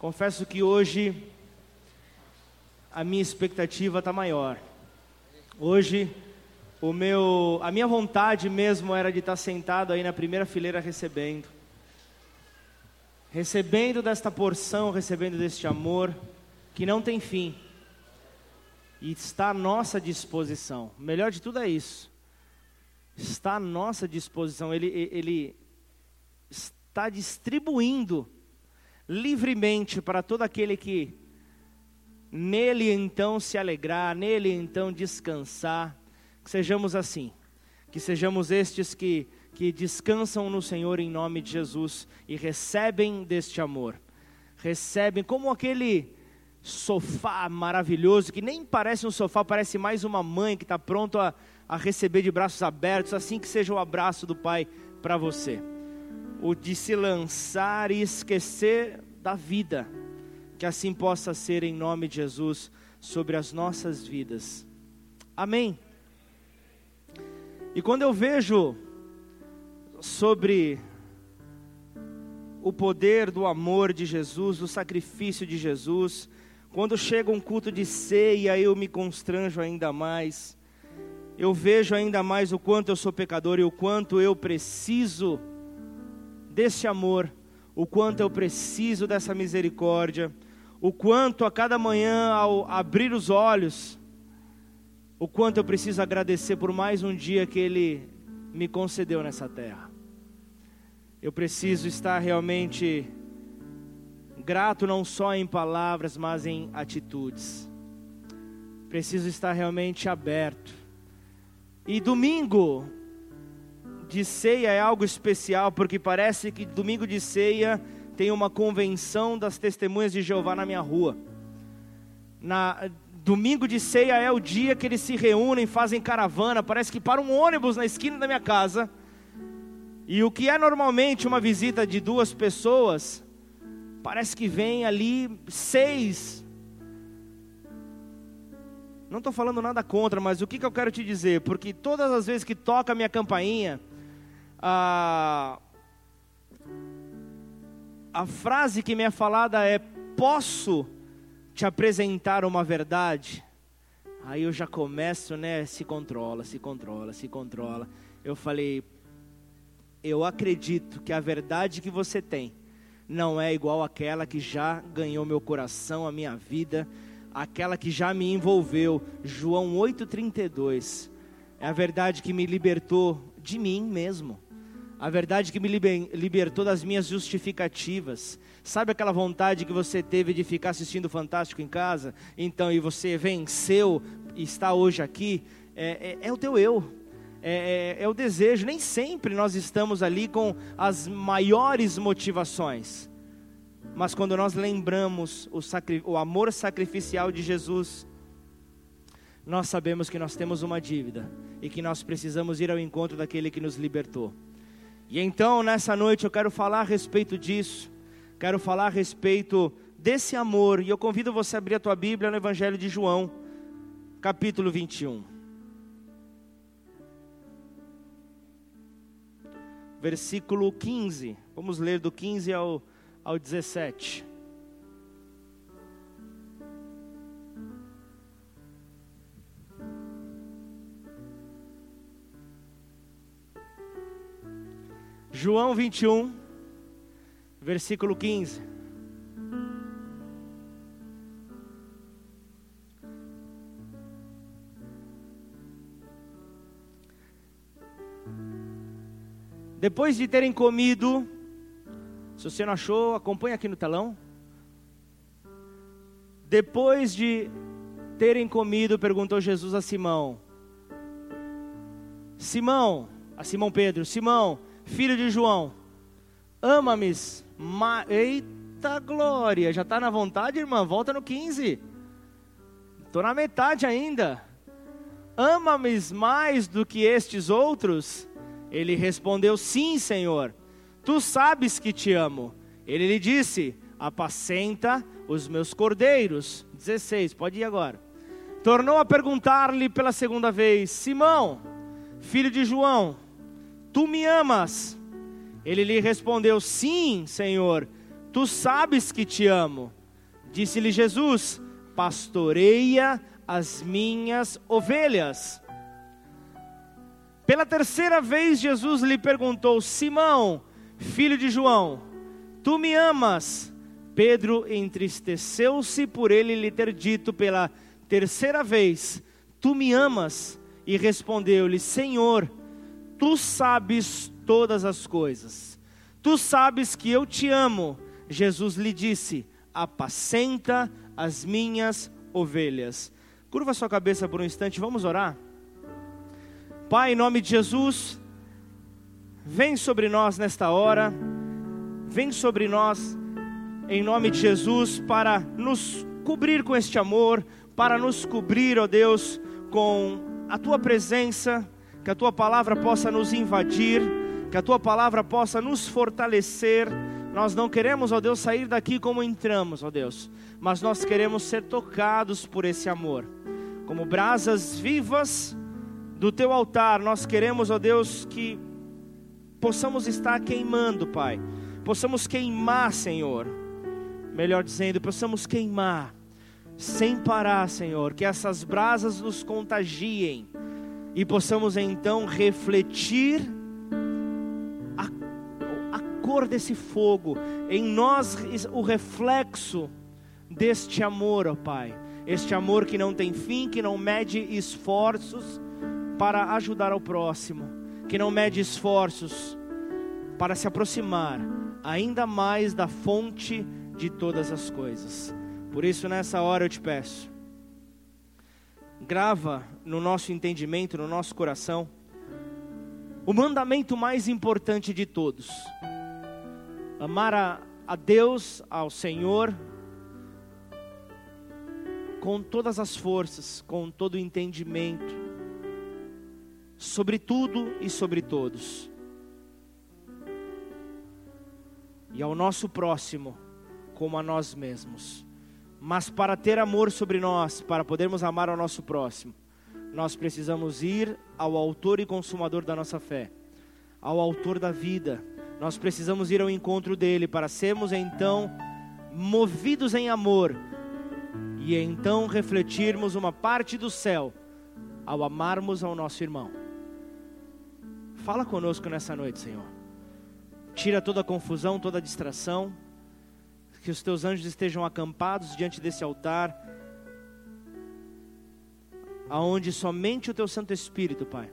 Confesso que hoje a minha expectativa está maior. Hoje o meu, a minha vontade mesmo era de estar tá sentado aí na primeira fileira recebendo, recebendo desta porção, recebendo deste amor que não tem fim e está à nossa disposição. Melhor de tudo é isso. Está à nossa disposição. Ele, ele está distribuindo livremente para todo aquele que nele então se alegrar, nele então descansar. Que sejamos assim, que sejamos estes que, que descansam no Senhor em nome de Jesus e recebem deste amor. Recebem como aquele sofá maravilhoso, que nem parece um sofá, parece mais uma mãe que está pronto a, a receber de braços abertos, assim que seja o abraço do Pai para você. O de se lançar e esquecer da vida. Que assim possa ser em nome de Jesus sobre as nossas vidas. Amém. E quando eu vejo sobre o poder do amor de Jesus, do sacrifício de Jesus, quando chega um culto de ceia, eu me constranjo ainda mais. Eu vejo ainda mais o quanto eu sou pecador e o quanto eu preciso desse amor o quanto eu preciso dessa misericórdia, o quanto a cada manhã, ao abrir os olhos, o quanto eu preciso agradecer por mais um dia que Ele me concedeu nessa terra. Eu preciso estar realmente grato não só em palavras, mas em atitudes. Preciso estar realmente aberto. E domingo, de ceia é algo especial, porque parece que domingo de ceia tem uma convenção das testemunhas de Jeová na minha rua. Na, domingo de ceia é o dia que eles se reúnem, fazem caravana, parece que para um ônibus na esquina da minha casa. E o que é normalmente uma visita de duas pessoas, parece que vem ali seis. Não estou falando nada contra, mas o que, que eu quero te dizer? Porque todas as vezes que toca a minha campainha, a, a frase que me é falada é: Posso te apresentar uma verdade? Aí eu já começo, né? Se controla, se controla, se controla. Eu falei: Eu acredito que a verdade que você tem não é igual àquela que já ganhou meu coração, a minha vida, aquela que já me envolveu. João 8,32. É a verdade que me libertou de mim mesmo a verdade que me libertou das minhas justificativas. Sabe aquela vontade que você teve de ficar assistindo Fantástico em casa? Então, e você venceu e está hoje aqui? É, é, é o teu eu. É, é, é, o desejo. Nem sempre nós estamos ali com as maiores motivações. Mas quando nós lembramos o, o amor sacrificial de Jesus, nós sabemos que nós temos uma dívida e que nós precisamos ir ao encontro daquele que nos libertou. E então, nessa noite, eu quero falar a respeito disso, quero falar a respeito desse amor, e eu convido você a abrir a tua Bíblia no Evangelho de João, capítulo 21. Versículo 15, vamos ler do 15 ao, ao 17. João 21, versículo 15. Depois de terem comido, se você não achou, acompanha aqui no telão. Depois de terem comido, perguntou Jesus a Simão: Simão, a Simão Pedro, Simão, filho de João, ama-me. Ma... Eita glória, já está na vontade, irmã? Volta no 15. Estou na metade ainda. Ama-me mais do que estes outros? Ele respondeu: Sim, Senhor. Tu sabes que te amo. Ele lhe disse: Apacenta os meus cordeiros. 16, pode ir agora. Tornou a perguntar-lhe pela segunda vez: Simão, filho de João, Tu me amas? Ele lhe respondeu: Sim, Senhor, Tu sabes que te amo. Disse-lhe Jesus: Pastoreia as minhas ovelhas. Pela terceira vez, Jesus lhe perguntou: Simão, filho de João, tu me amas? Pedro entristeceu-se por ele lhe ter dito pela terceira vez: Tu me amas? E respondeu-lhe: Senhor, tu sabes todas as coisas. Tu sabes que eu te amo. Jesus lhe disse: Apacenta as minhas ovelhas. Curva sua cabeça por um instante, vamos orar. Pai, em nome de Jesus, vem sobre nós nesta hora, vem sobre nós, em nome de Jesus, para nos cobrir com este amor, para nos cobrir, ó Deus, com a tua presença, que a tua palavra possa nos invadir, que a tua palavra possa nos fortalecer. Nós não queremos, ó Deus, sair daqui como entramos, ó Deus, mas nós queremos ser tocados por esse amor. Como brasas vivas do teu altar, nós queremos, ó Deus, que possamos estar queimando, Pai. Possamos queimar, Senhor. Melhor dizendo, possamos queimar sem parar, Senhor, que essas brasas nos contagiem e possamos então refletir a, a cor desse fogo, em nós o reflexo deste amor, ó Pai. Este amor que não tem fim, que não mede esforços para ajudar ao próximo, que não mede esforços para se aproximar ainda mais da fonte de todas as coisas. Por isso, nessa hora eu te peço, grava no nosso entendimento, no nosso coração, o mandamento mais importante de todos: amar a, a Deus, ao Senhor, com todas as forças, com todo o entendimento, sobre tudo e sobre todos, e ao nosso próximo, como a nós mesmos. Mas para ter amor sobre nós, para podermos amar ao nosso próximo, nós precisamos ir ao Autor e Consumador da nossa fé, ao Autor da vida. Nós precisamos ir ao encontro dele para sermos então movidos em amor e então refletirmos uma parte do céu ao amarmos ao nosso irmão. Fala conosco nessa noite, Senhor. Tira toda a confusão, toda a distração que os teus anjos estejam acampados diante desse altar, aonde somente o teu Santo Espírito, Pai,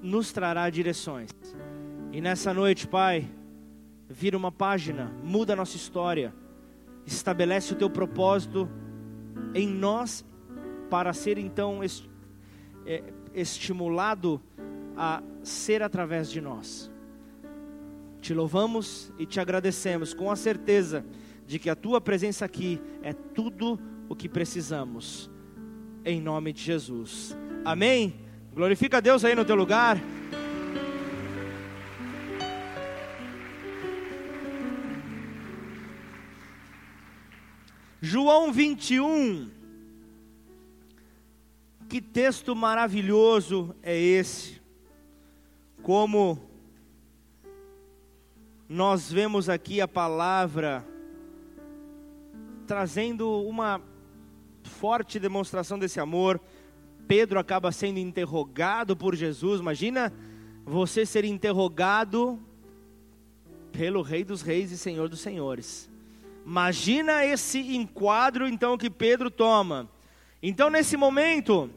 nos trará direções. E nessa noite, Pai, vira uma página, muda a nossa história, estabelece o teu propósito em nós para ser então é, estimulado a ser através de nós. Te louvamos e te agradecemos com a certeza de que a tua presença aqui é tudo o que precisamos. Em nome de Jesus. Amém. Glorifica a Deus aí no teu lugar. João 21. Que texto maravilhoso é esse? Como nós vemos aqui a palavra trazendo uma forte demonstração desse amor. Pedro acaba sendo interrogado por Jesus. Imagina você ser interrogado pelo Rei dos Reis e Senhor dos Senhores. Imagina esse enquadro então que Pedro toma. Então nesse momento,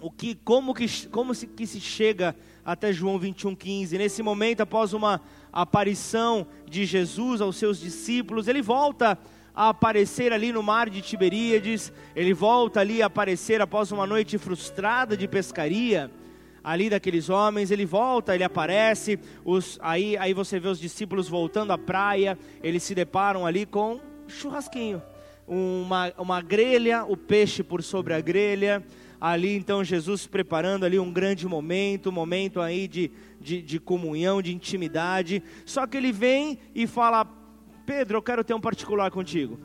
o que como que como se, que se chega até João 21:15? Nesse momento após uma aparição de Jesus aos seus discípulos, ele volta a aparecer ali no mar de Tiberíades, ele volta ali a aparecer após uma noite frustrada de pescaria, ali daqueles homens, ele volta, ele aparece, os, aí, aí você vê os discípulos voltando à praia, eles se deparam ali com churrasquinho, uma, uma grelha, o peixe por sobre a grelha, ali então Jesus preparando ali um grande momento, um momento aí de, de, de comunhão, de intimidade. Só que ele vem e fala: Pedro, eu quero ter um particular contigo.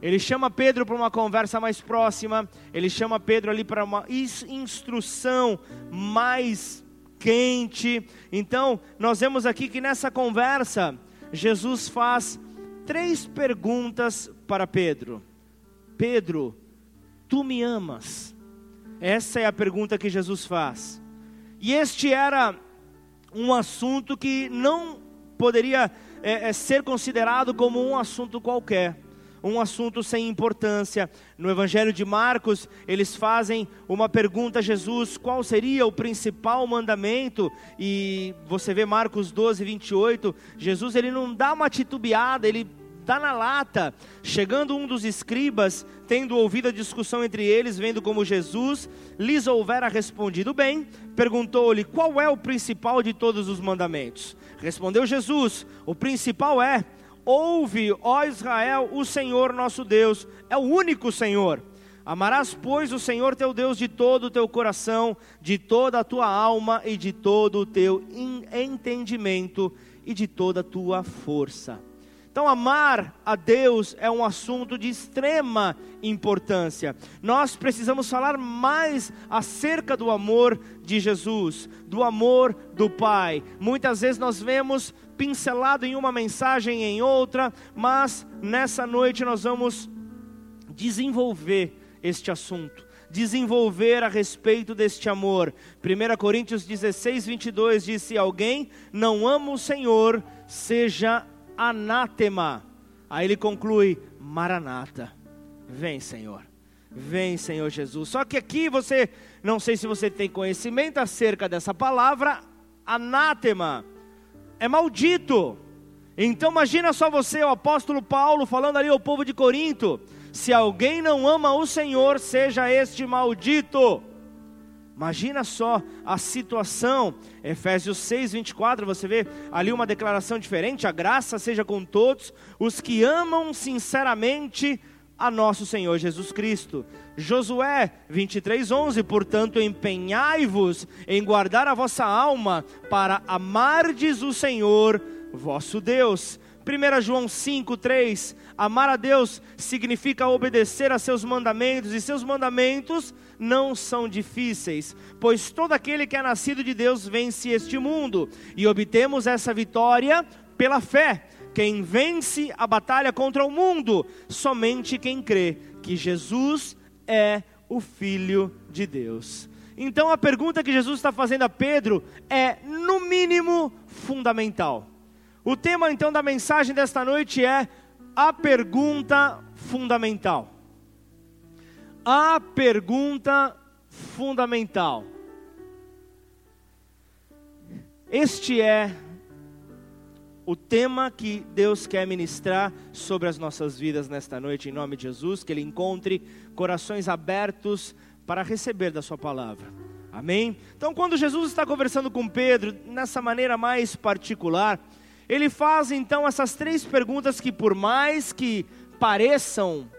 Ele chama Pedro para uma conversa mais próxima, ele chama Pedro ali para uma instrução mais quente. Então, nós vemos aqui que nessa conversa, Jesus faz três perguntas para Pedro: Pedro, tu me amas? Essa é a pergunta que Jesus faz. E este era um assunto que não poderia é, é, ser considerado como um assunto qualquer um assunto sem importância. No Evangelho de Marcos, eles fazem uma pergunta a Jesus: qual seria o principal mandamento? E você vê Marcos 12, 28, Jesus ele não dá uma titubeada, ele dá na lata. Chegando um dos escribas, tendo ouvido a discussão entre eles, vendo como Jesus lhes houvera respondido bem, perguntou-lhe: qual é o principal de todos os mandamentos? Respondeu Jesus: o principal é Ouve, ó Israel, o Senhor nosso Deus é o único Senhor. Amarás, pois, o Senhor teu Deus de todo o teu coração, de toda a tua alma e de todo o teu entendimento e de toda a tua força. Então, amar a Deus é um assunto de extrema importância. Nós precisamos falar mais acerca do amor de Jesus, do amor do Pai. Muitas vezes nós vemos pincelado em uma mensagem em outra, mas nessa noite nós vamos desenvolver este assunto desenvolver a respeito deste amor. 1 Coríntios 16, 22 diz: Se alguém não ama o Senhor, seja anátema. Aí ele conclui: Maranata, vem Senhor, vem Senhor Jesus. Só que aqui você, não sei se você tem conhecimento acerca dessa palavra, anátema, é maldito. Então imagina só você, o apóstolo Paulo, falando ali ao povo de Corinto: se alguém não ama o Senhor, seja este maldito. Imagina só a situação, Efésios 6, 24, você vê ali uma declaração diferente: a graça seja com todos os que amam sinceramente a nosso Senhor Jesus Cristo. Josué 23, 11: portanto, empenhai-vos em guardar a vossa alma para amardes o Senhor vosso Deus. 1 João 5,3: Amar a Deus significa obedecer a seus mandamentos, e seus mandamentos não são difíceis, pois todo aquele que é nascido de Deus vence este mundo, e obtemos essa vitória pela fé. Quem vence a batalha contra o mundo? Somente quem crê que Jesus é o Filho de Deus. Então a pergunta que Jesus está fazendo a Pedro é, no mínimo, fundamental. O tema então da mensagem desta noite é a pergunta fundamental. A pergunta fundamental. Este é o tema que Deus quer ministrar sobre as nossas vidas nesta noite, em nome de Jesus, que Ele encontre corações abertos para receber da Sua palavra. Amém? Então, quando Jesus está conversando com Pedro, nessa maneira mais particular, ele faz então essas três perguntas que, por mais que pareçam,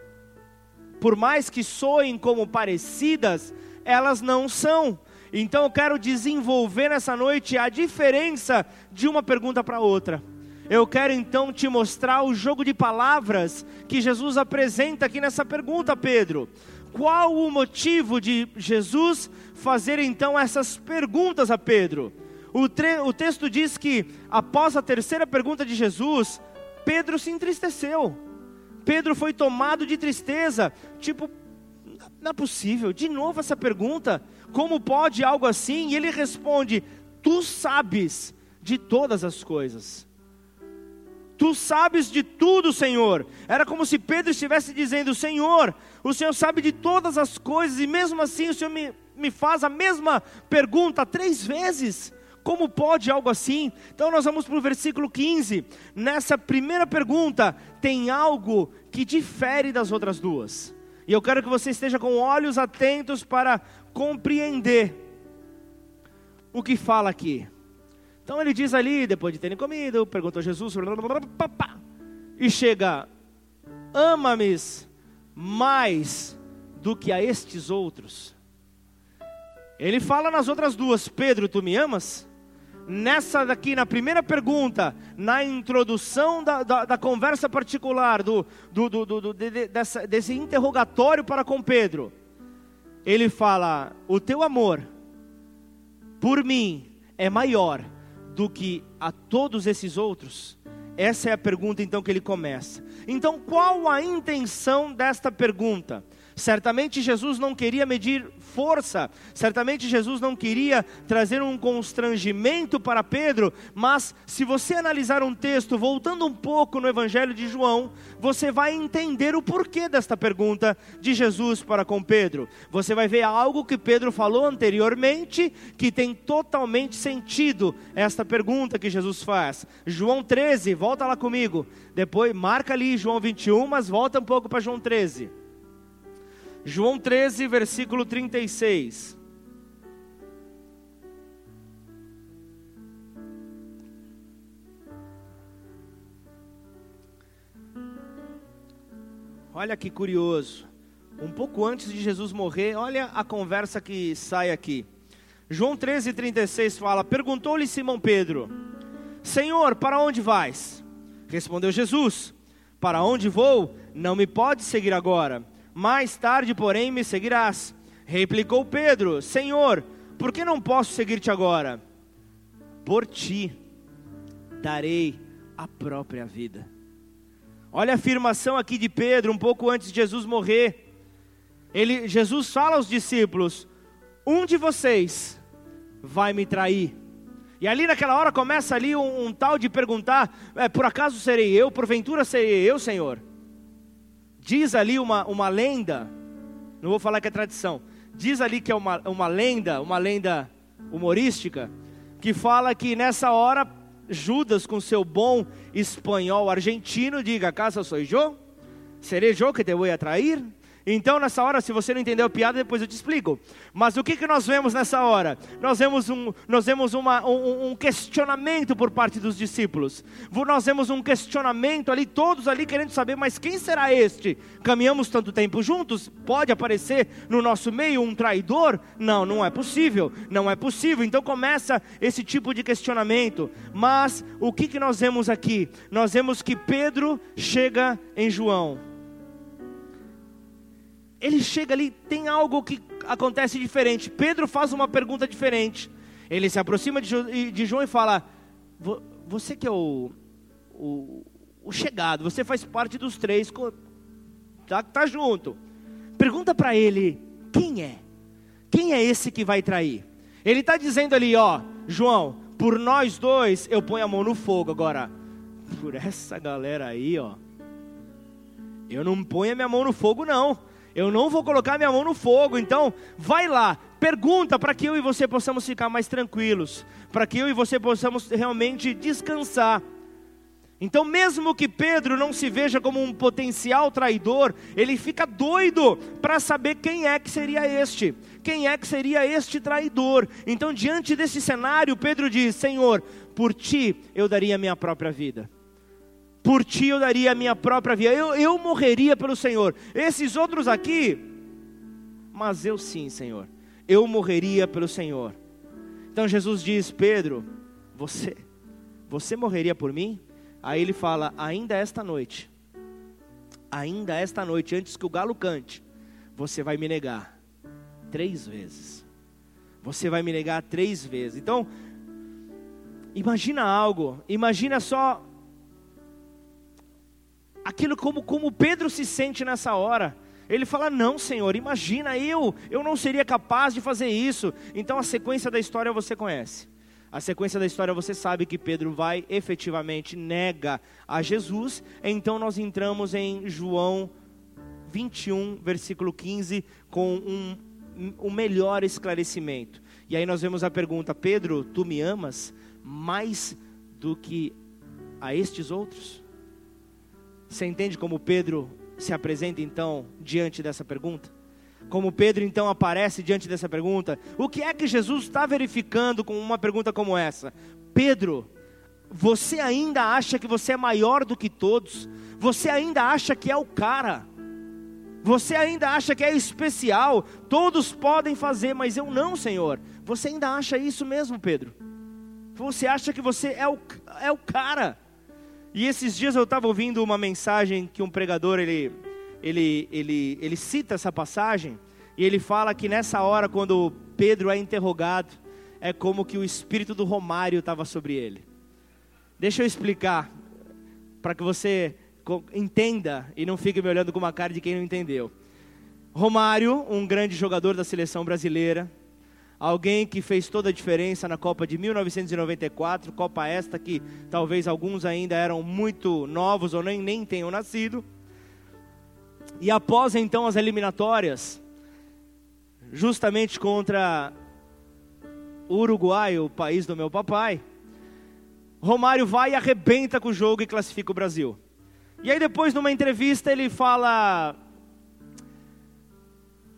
por mais que soem como parecidas, elas não são. Então eu quero desenvolver nessa noite a diferença de uma pergunta para outra. Eu quero então te mostrar o jogo de palavras que Jesus apresenta aqui nessa pergunta, Pedro. Qual o motivo de Jesus fazer então essas perguntas a Pedro? O, o texto diz que, após a terceira pergunta de Jesus, Pedro se entristeceu. Pedro foi tomado de tristeza. Tipo, não é possível, de novo essa pergunta: como pode algo assim? E ele responde: Tu sabes de todas as coisas. Tu sabes de tudo, Senhor. Era como se Pedro estivesse dizendo: Senhor, o Senhor sabe de todas as coisas, e mesmo assim o Senhor me, me faz a mesma pergunta três vezes. Como pode algo assim? Então nós vamos para o versículo 15. Nessa primeira pergunta, tem algo que difere das outras duas. E eu quero que você esteja com olhos atentos para compreender o que fala aqui. Então ele diz ali, depois de terem comido, perguntou a Jesus, e chega: ama-me mais do que a estes outros. Ele fala nas outras duas: Pedro, tu me amas? Nessa daqui, na primeira pergunta, na introdução da, da, da conversa particular, do, do, do, do de, dessa, desse interrogatório para com Pedro, ele fala: O teu amor por mim é maior do que a todos esses outros? Essa é a pergunta então que ele começa. Então, qual a intenção desta pergunta? Certamente Jesus não queria medir força, certamente Jesus não queria trazer um constrangimento para Pedro, mas se você analisar um texto, voltando um pouco no Evangelho de João, você vai entender o porquê desta pergunta de Jesus para com Pedro. Você vai ver algo que Pedro falou anteriormente, que tem totalmente sentido esta pergunta que Jesus faz. João 13, volta lá comigo. Depois marca ali João 21, mas volta um pouco para João 13. João 13, versículo 36. Olha que curioso. Um pouco antes de Jesus morrer, olha a conversa que sai aqui. João 13, 36 fala: Perguntou-lhe Simão Pedro: Senhor, para onde vais? Respondeu Jesus: Para onde vou? Não me pode seguir agora mais tarde, porém, me seguirás. Replicou Pedro: Senhor, por que não posso seguir-te agora? Por ti darei a própria vida. Olha a afirmação aqui de Pedro, um pouco antes de Jesus morrer. Ele, Jesus fala aos discípulos: Um de vocês vai me trair. E ali naquela hora começa ali um, um tal de perguntar: é, Por acaso serei eu? Porventura serei eu, Senhor? Diz ali uma, uma lenda, não vou falar que é tradição, diz ali que é uma, uma lenda, uma lenda humorística, que fala que nessa hora Judas, com seu bom espanhol argentino, diga: Casa sou eu? Serei eu que te vou atrair? Então, nessa hora, se você não entendeu a piada, depois eu te explico. Mas o que, que nós vemos nessa hora? Nós vemos, um, nós vemos uma, um, um questionamento por parte dos discípulos. Nós vemos um questionamento ali, todos ali querendo saber, mas quem será este? Caminhamos tanto tempo juntos? Pode aparecer no nosso meio um traidor? Não, não é possível. Não é possível. Então começa esse tipo de questionamento. Mas o que, que nós vemos aqui? Nós vemos que Pedro chega em João ele chega ali, tem algo que acontece diferente. Pedro faz uma pergunta diferente. Ele se aproxima de, João e fala: Você que é o, o, o chegado, você faz parte dos três, tá, tá junto. Pergunta para ele: Quem é? Quem é esse que vai trair? Ele está dizendo ali, ó, João, por nós dois eu ponho a mão no fogo. Agora, por essa galera aí, ó, eu não ponho a minha mão no fogo, não. Eu não vou colocar minha mão no fogo. Então, vai lá, pergunta para que eu e você possamos ficar mais tranquilos, para que eu e você possamos realmente descansar. Então, mesmo que Pedro não se veja como um potencial traidor, ele fica doido para saber quem é que seria este, quem é que seria este traidor. Então, diante desse cenário, Pedro diz: Senhor, por ti eu daria minha própria vida por ti eu daria a minha própria vida, eu, eu morreria pelo Senhor. Esses outros aqui, mas eu sim, Senhor, eu morreria pelo Senhor. Então Jesus diz: Pedro, você, você morreria por mim? Aí ele fala: ainda esta noite, ainda esta noite, antes que o galo cante, você vai me negar três vezes. Você vai me negar três vezes. Então, imagina algo, imagina só aquilo como, como Pedro se sente nessa hora. Ele fala: Não, Senhor, imagina eu, eu não seria capaz de fazer isso. Então a sequência da história você conhece. A sequência da história você sabe que Pedro vai efetivamente nega a Jesus. Então nós entramos em João 21, versículo 15, com um, um melhor esclarecimento. E aí nós vemos a pergunta: Pedro, tu me amas mais do que a estes outros? Você entende como Pedro se apresenta então diante dessa pergunta? Como Pedro então aparece diante dessa pergunta? O que é que Jesus está verificando com uma pergunta como essa? Pedro, você ainda acha que você é maior do que todos? Você ainda acha que é o cara? Você ainda acha que é especial? Todos podem fazer, mas eu não, Senhor. Você ainda acha isso mesmo, Pedro? Você acha que você é o, é o cara? E esses dias eu estava ouvindo uma mensagem que um pregador ele, ele, ele, ele cita essa passagem e ele fala que nessa hora quando Pedro é interrogado, é como que o espírito do Romário estava sobre ele. Deixa eu explicar, para que você entenda e não fique me olhando com uma cara de quem não entendeu. Romário, um grande jogador da seleção brasileira, alguém que fez toda a diferença na Copa de 1994, Copa esta que talvez alguns ainda eram muito novos ou nem, nem tenham nascido. E após então as eliminatórias, justamente contra o Uruguai, o país do meu papai, Romário vai e arrebenta com o jogo e classifica o Brasil. E aí depois numa entrevista ele fala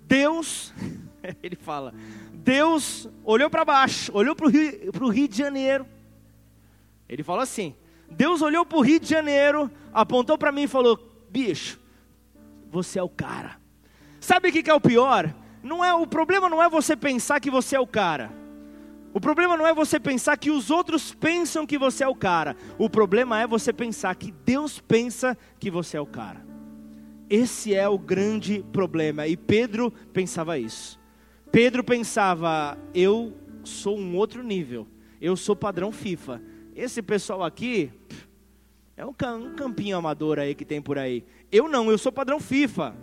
Deus, ele fala, Deus olhou para baixo, olhou para o Rio, Rio de Janeiro. Ele fala assim: Deus olhou para o Rio de Janeiro, apontou para mim e falou: Bicho, você é o cara. Sabe o que, que é o pior? Não é o problema não é você pensar que você é o cara. O problema não é você pensar que os outros pensam que você é o cara. O problema é você pensar que Deus pensa que você é o cara. Esse é o grande problema. E Pedro pensava isso. Pedro pensava: eu sou um outro nível. Eu sou padrão FIFA. Esse pessoal aqui é um campinho amador aí que tem por aí. Eu não, eu sou padrão FIFA.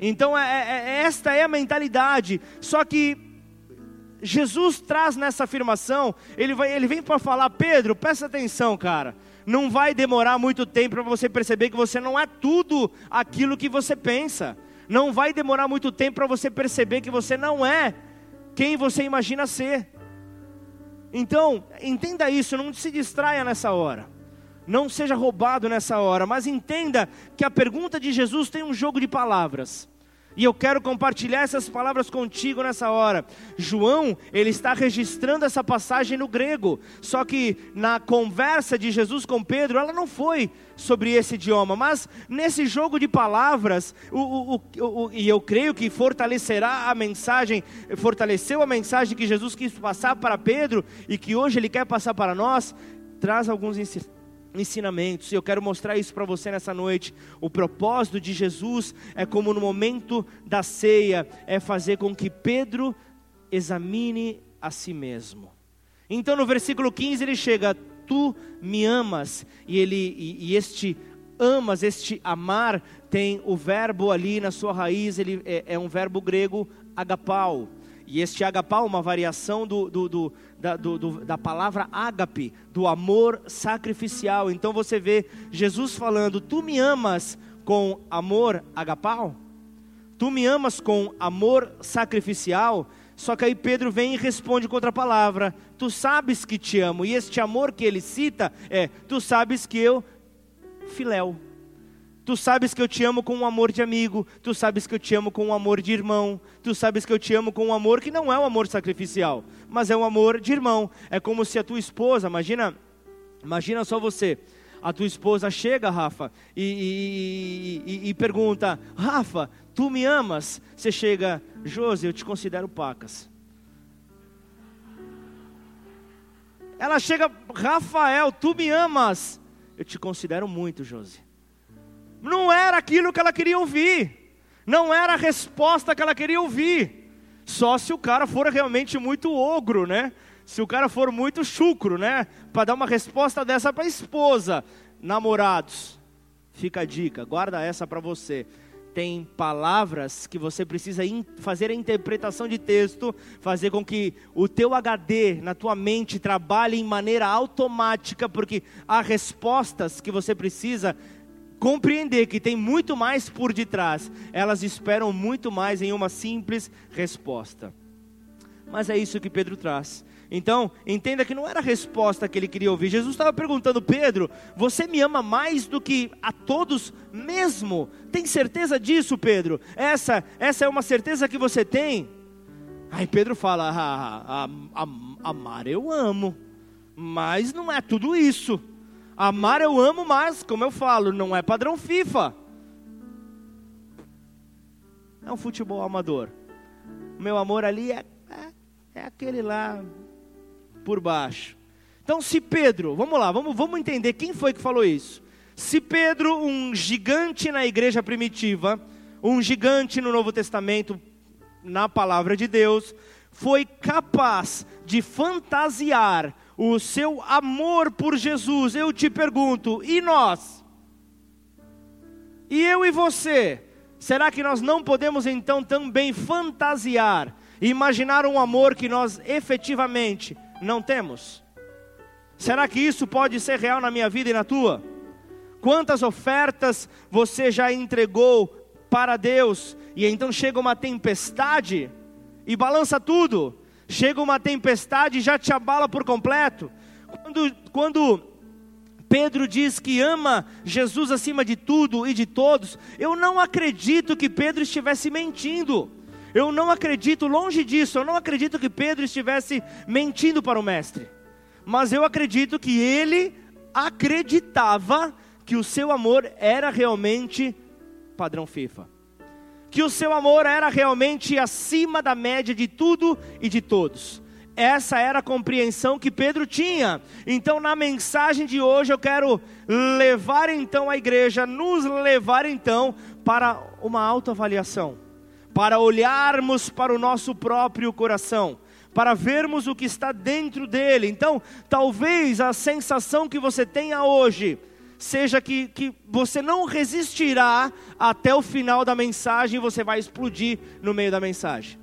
Então é, é, é, esta é a mentalidade. Só que Jesus traz nessa afirmação, ele, vai, ele vem para falar, Pedro, presta atenção, cara. Não vai demorar muito tempo para você perceber que você não é tudo aquilo que você pensa. Não vai demorar muito tempo para você perceber que você não é quem você imagina ser. Então, entenda isso, não se distraia nessa hora. Não seja roubado nessa hora, mas entenda que a pergunta de Jesus tem um jogo de palavras. E eu quero compartilhar essas palavras contigo nessa hora. João, ele está registrando essa passagem no grego. Só que na conversa de Jesus com Pedro, ela não foi sobre esse idioma, mas nesse jogo de palavras, o, o, o, e eu creio que fortalecerá a mensagem, fortaleceu a mensagem que Jesus quis passar para Pedro e que hoje ele quer passar para nós, traz alguns ensinamentos e eu quero mostrar isso para você nessa noite. O propósito de Jesus é como no momento da ceia, é fazer com que Pedro examine a si mesmo. Então no versículo 15 ele chega: Tu me amas, e, ele, e, e este amas, este amar, tem o verbo ali na sua raiz, ele é, é um verbo grego agapau. E este agapau, uma variação do, do, do, da, do, da palavra ágape, do amor sacrificial. Então você vê Jesus falando: Tu me amas com amor agapau? Tu me amas com amor sacrificial? Só que aí Pedro vem e responde com outra palavra: Tu sabes que te amo. E este amor que ele cita é: Tu sabes que eu, filéu. Tu sabes que eu te amo com um amor de amigo, tu sabes que eu te amo com um amor de irmão, tu sabes que eu te amo com um amor que não é um amor sacrificial, mas é um amor de irmão. É como se a tua esposa, imagina, imagina só você, a tua esposa chega, Rafa, e, e, e, e pergunta: Rafa, tu me amas? Você chega, Josi, eu te considero pacas. Ela chega, Rafael, tu me amas? Eu te considero muito, Josi. Não era aquilo que ela queria ouvir. Não era a resposta que ela queria ouvir. Só se o cara for realmente muito ogro, né? Se o cara for muito chucro, né? Para dar uma resposta dessa para a esposa. Namorados, fica a dica, guarda essa para você. Tem palavras que você precisa fazer a interpretação de texto, fazer com que o teu HD na tua mente trabalhe em maneira automática, porque há respostas que você precisa compreender que tem muito mais por detrás, elas esperam muito mais em uma simples resposta. Mas é isso que Pedro traz. Então, entenda que não era a resposta que ele queria ouvir. Jesus estava perguntando: Pedro, você me ama mais do que a todos mesmo? Tem certeza disso, Pedro? Essa, essa é uma certeza que você tem? Aí Pedro fala: ah, ah, ah, amar eu amo, mas não é tudo isso. Amar eu amo, mas, como eu falo, não é padrão FIFA. É um futebol amador. Meu amor ali é, é, é aquele lá por baixo. Então, se Pedro, vamos lá, vamos, vamos entender quem foi que falou isso. Se Pedro, um gigante na igreja primitiva, um gigante no Novo Testamento, na palavra de Deus, foi capaz de fantasiar o seu amor por Jesus, eu te pergunto, e nós? E eu e você? Será que nós não podemos então também fantasiar, imaginar um amor que nós efetivamente não temos? Será que isso pode ser real na minha vida e na tua? Quantas ofertas você já entregou para Deus e então chega uma tempestade e balança tudo? Chega uma tempestade e já te abala por completo? Quando, quando Pedro diz que ama Jesus acima de tudo e de todos, eu não acredito que Pedro estivesse mentindo. Eu não acredito, longe disso, eu não acredito que Pedro estivesse mentindo para o Mestre mas eu acredito que ele acreditava que o seu amor era realmente padrão FIFA. Que o seu amor era realmente acima da média de tudo e de todos. Essa era a compreensão que Pedro tinha. Então, na mensagem de hoje, eu quero levar então a igreja, nos levar então para uma autoavaliação, para olharmos para o nosso próprio coração para vermos o que está dentro dele. Então, talvez a sensação que você tenha hoje seja que, que você não resistirá até o final da mensagem você vai explodir no meio da mensagem.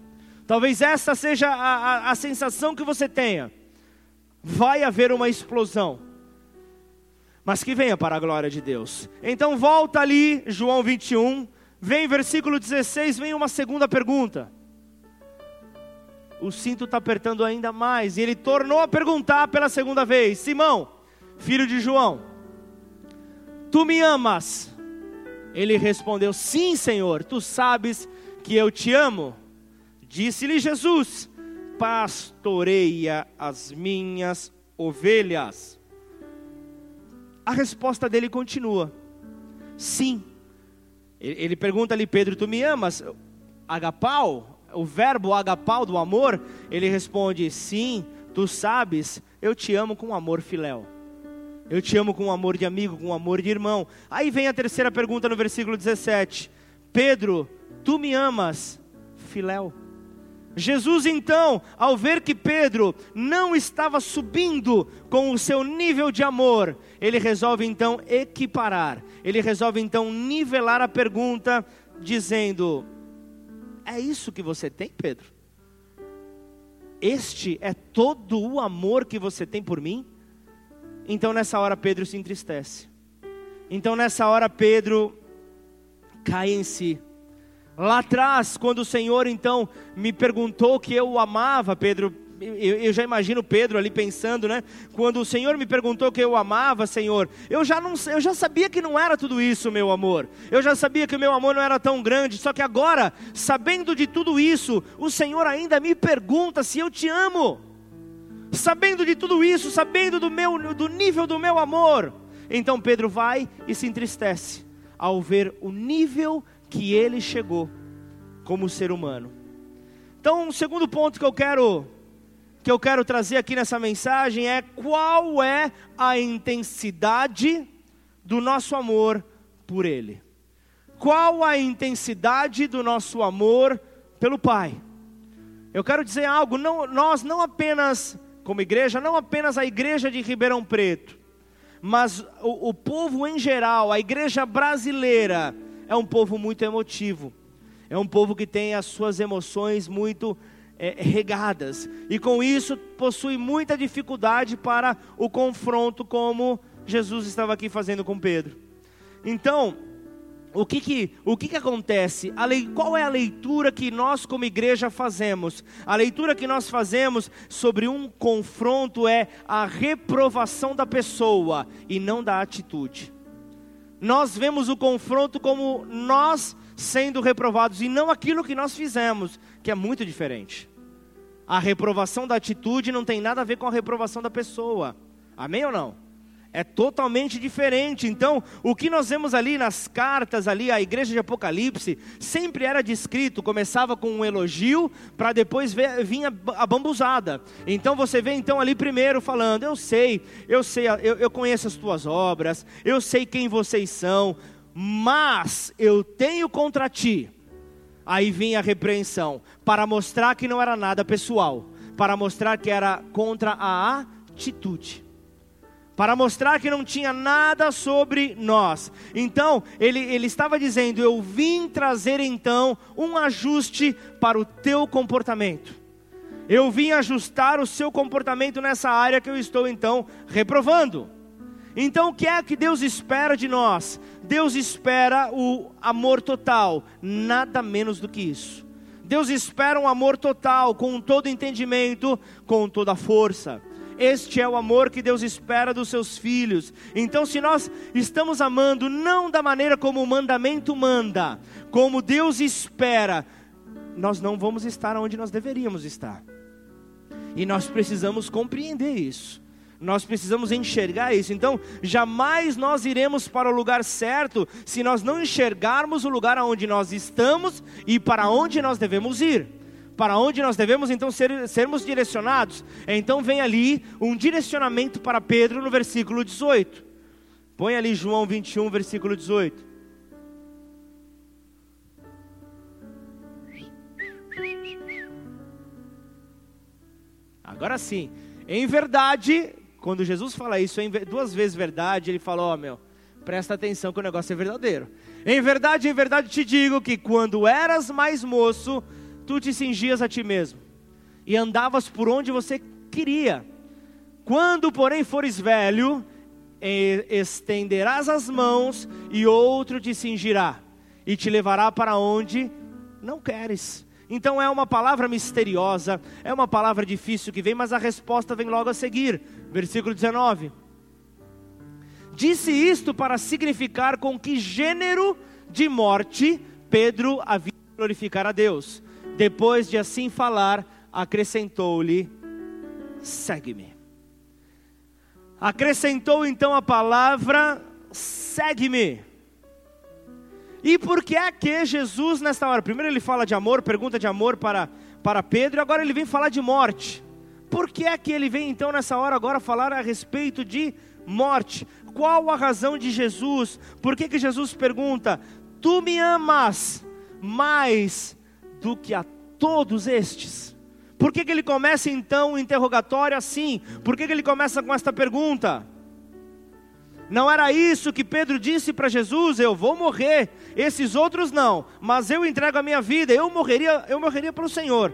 Talvez essa seja a, a, a sensação que você tenha. Vai haver uma explosão mas que venha para a glória de Deus. Então volta ali, João 21, vem versículo 16, vem uma segunda pergunta o cinto está apertando ainda mais. E ele tornou a perguntar pela segunda vez: Simão, filho de João, tu me amas? Ele respondeu: Sim, Senhor, tu sabes que eu te amo. Disse-lhe Jesus: Pastoreia as minhas ovelhas. A resposta dele continua: Sim. Ele pergunta ali, Pedro, tu me amas? Agapau, o verbo agapau do amor, ele responde: Sim, tu sabes, eu te amo com amor filéu. Eu te amo com amor de amigo, com amor de irmão. Aí vem a terceira pergunta no versículo 17: Pedro, tu me amas, filéu? Jesus então, ao ver que Pedro não estava subindo com o seu nível de amor, ele resolve então equiparar, ele resolve então nivelar a pergunta, dizendo: é isso que você tem, Pedro? Este é todo o amor que você tem por mim? Então nessa hora Pedro se entristece. Então nessa hora Pedro cai em si. Lá atrás, quando o Senhor então me perguntou que eu o amava, Pedro eu, eu, já imagino Pedro ali pensando, né? Quando o Senhor me perguntou que eu amava, Senhor, eu já não, eu já sabia que não era tudo isso, meu amor. Eu já sabia que o meu amor não era tão grande. Só que agora, sabendo de tudo isso, o Senhor ainda me pergunta se eu te amo. Sabendo de tudo isso, sabendo do meu, do nível do meu amor, então Pedro vai e se entristece ao ver o nível que ele chegou como ser humano. Então, o segundo ponto que eu quero que eu quero trazer aqui nessa mensagem é qual é a intensidade do nosso amor por Ele. Qual a intensidade do nosso amor pelo Pai? Eu quero dizer algo, não, nós não apenas, como igreja, não apenas a igreja de Ribeirão Preto, mas o, o povo em geral, a igreja brasileira, é um povo muito emotivo, é um povo que tem as suas emoções muito é, regadas, e com isso possui muita dificuldade para o confronto, como Jesus estava aqui fazendo com Pedro. Então, o que que, o que, que acontece? A lei, qual é a leitura que nós, como igreja, fazemos? A leitura que nós fazemos sobre um confronto é a reprovação da pessoa e não da atitude. Nós vemos o confronto como nós sendo reprovados e não aquilo que nós fizemos, que é muito diferente. A reprovação da atitude não tem nada a ver com a reprovação da pessoa. Amém ou não? É totalmente diferente. Então, o que nós vemos ali nas cartas, ali, a igreja de Apocalipse, sempre era descrito, começava com um elogio, para depois vir a bambuzada. Então você vê então ali primeiro falando: Eu sei, eu sei, eu, eu conheço as tuas obras, eu sei quem vocês são, mas eu tenho contra ti Aí vinha a repreensão, para mostrar que não era nada pessoal, para mostrar que era contra a atitude, para mostrar que não tinha nada sobre nós. Então, ele, ele estava dizendo: Eu vim trazer então um ajuste para o teu comportamento. Eu vim ajustar o seu comportamento nessa área que eu estou então reprovando. Então, o que é que Deus espera de nós? Deus espera o amor total, nada menos do que isso. Deus espera um amor total, com todo entendimento, com toda força. Este é o amor que Deus espera dos seus filhos. Então, se nós estamos amando não da maneira como o mandamento manda, como Deus espera, nós não vamos estar onde nós deveríamos estar. E nós precisamos compreender isso. Nós precisamos enxergar isso. Então, jamais nós iremos para o lugar certo se nós não enxergarmos o lugar onde nós estamos e para onde nós devemos ir. Para onde nós devemos então ser, sermos direcionados. Então vem ali um direcionamento para Pedro no versículo 18. Põe ali João 21, versículo 18. Agora sim, em verdade, quando Jesus fala isso duas vezes verdade, ele fala: Ó, oh, meu, presta atenção que o negócio é verdadeiro. Em verdade, em verdade te digo que quando eras mais moço, tu te cingias a ti mesmo e andavas por onde você queria. Quando, porém, fores velho, estenderás as mãos e outro te cingirá e te levará para onde não queres. Então é uma palavra misteriosa, é uma palavra difícil que vem, mas a resposta vem logo a seguir. Versículo 19. Disse isto para significar com que gênero de morte Pedro havia glorificar a Deus. Depois de assim falar, acrescentou-lhe: segue-me. Acrescentou então a palavra: segue-me. E por que é que Jesus, nesta hora, primeiro ele fala de amor, pergunta de amor para, para Pedro, e agora ele vem falar de morte. Por que é que ele vem então nessa hora agora falar a respeito de morte? Qual a razão de Jesus? Por que, que Jesus pergunta: Tu me amas mais do que a todos estes? Por que, que ele começa então o interrogatório assim? Por que, que ele começa com esta pergunta? Não era isso que Pedro disse para Jesus: Eu vou morrer, esses outros não, mas eu entrego a minha vida, eu morreria, eu morreria para o Senhor.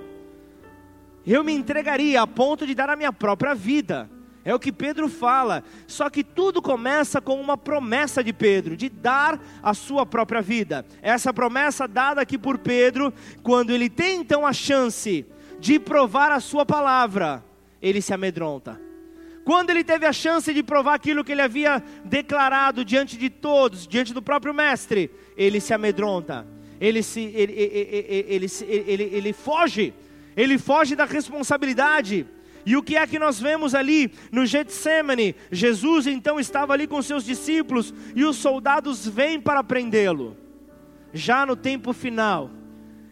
Eu me entregaria a ponto de dar a minha própria vida. É o que Pedro fala. Só que tudo começa com uma promessa de Pedro, de dar a sua própria vida. Essa promessa dada aqui por Pedro, quando ele tem então a chance de provar a sua palavra, ele se amedronta. Quando ele teve a chance de provar aquilo que ele havia declarado diante de todos, diante do próprio mestre, ele se amedronta, ele, se, ele, ele, ele, ele, foge, ele foge da responsabilidade. E o que é que nós vemos ali no Getsemane? Jesus então estava ali com seus discípulos e os soldados vêm para prendê-lo. Já no tempo final,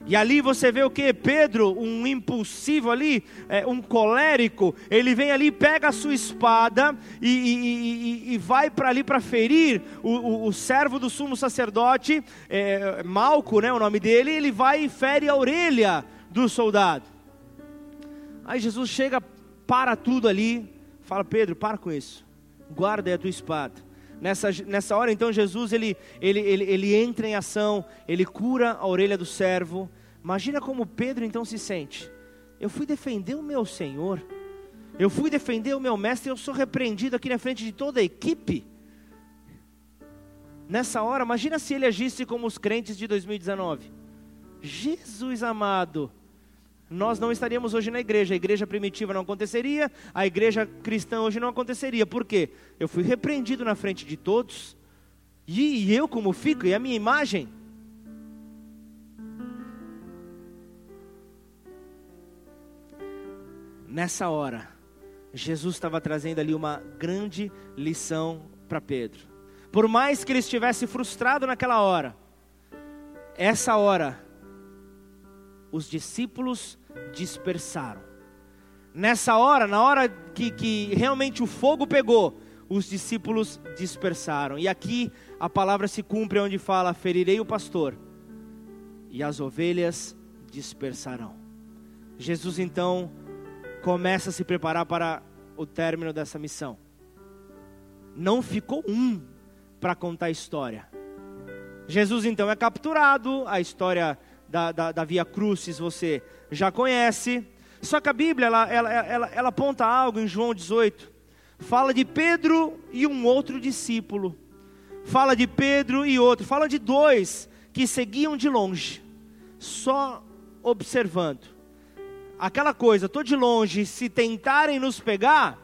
e ali você vê o que? Pedro, um impulsivo ali, é, um colérico, ele vem ali, pega a sua espada e, e, e, e vai para ali para ferir o, o, o, servo do sumo sacerdote, é, Malco, né, o nome dele, ele vai e fere a orelha do soldado. Aí Jesus chega, para tudo ali, fala: Pedro, para com isso, guarda aí a tua espada. Nessa, nessa hora, então, Jesus ele, ele, ele, ele entra em ação, ele cura a orelha do servo, Imagina como Pedro então se sente. Eu fui defender o meu Senhor, eu fui defender o meu mestre, eu sou repreendido aqui na frente de toda a equipe. Nessa hora, imagina se ele agisse como os crentes de 2019. Jesus amado, nós não estaríamos hoje na igreja, a igreja primitiva não aconteceria, a igreja cristã hoje não aconteceria. Por quê? Eu fui repreendido na frente de todos, e, e eu como fico, e a minha imagem? Nessa hora, Jesus estava trazendo ali uma grande lição para Pedro. Por mais que ele estivesse frustrado naquela hora, essa hora, os discípulos dispersaram. Nessa hora, na hora que, que realmente o fogo pegou, os discípulos dispersaram. E aqui a palavra se cumpre onde fala: ferirei o pastor, e as ovelhas dispersarão. Jesus então começa a se preparar para o término dessa missão. Não ficou um para contar a história. Jesus então é capturado, a história da, da, da Via Crucis você já conhece. Só que a Bíblia, ela, ela, ela, ela aponta algo em João 18. Fala de Pedro e um outro discípulo. Fala de Pedro e outro. Fala de dois que seguiam de longe, só observando. Aquela coisa, estou de longe, se tentarem nos pegar,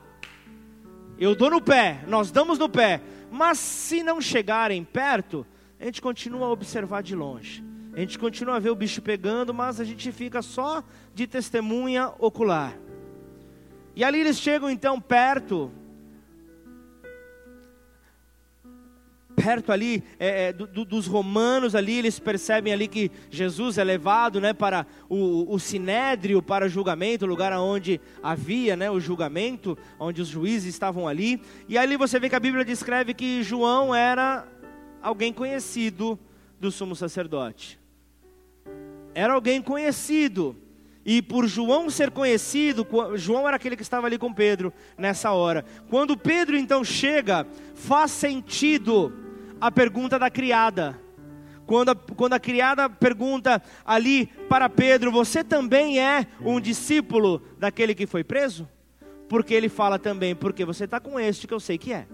eu dou no pé, nós damos no pé. Mas se não chegarem perto, a gente continua a observar de longe. A gente continua a ver o bicho pegando, mas a gente fica só de testemunha ocular. E ali eles chegam então perto, perto ali é, é, do, do, dos romanos ali, eles percebem ali que Jesus é levado né, para o, o sinédrio, para o julgamento, o lugar onde havia né, o julgamento, onde os juízes estavam ali. E ali você vê que a Bíblia descreve que João era alguém conhecido do sumo sacerdote era alguém conhecido. E por João ser conhecido, João era aquele que estava ali com Pedro nessa hora. Quando Pedro então chega, faz sentido a pergunta da criada. Quando a, quando a criada pergunta ali para Pedro: Você também é um discípulo daquele que foi preso? Porque ele fala também: Porque você está com este que eu sei que é.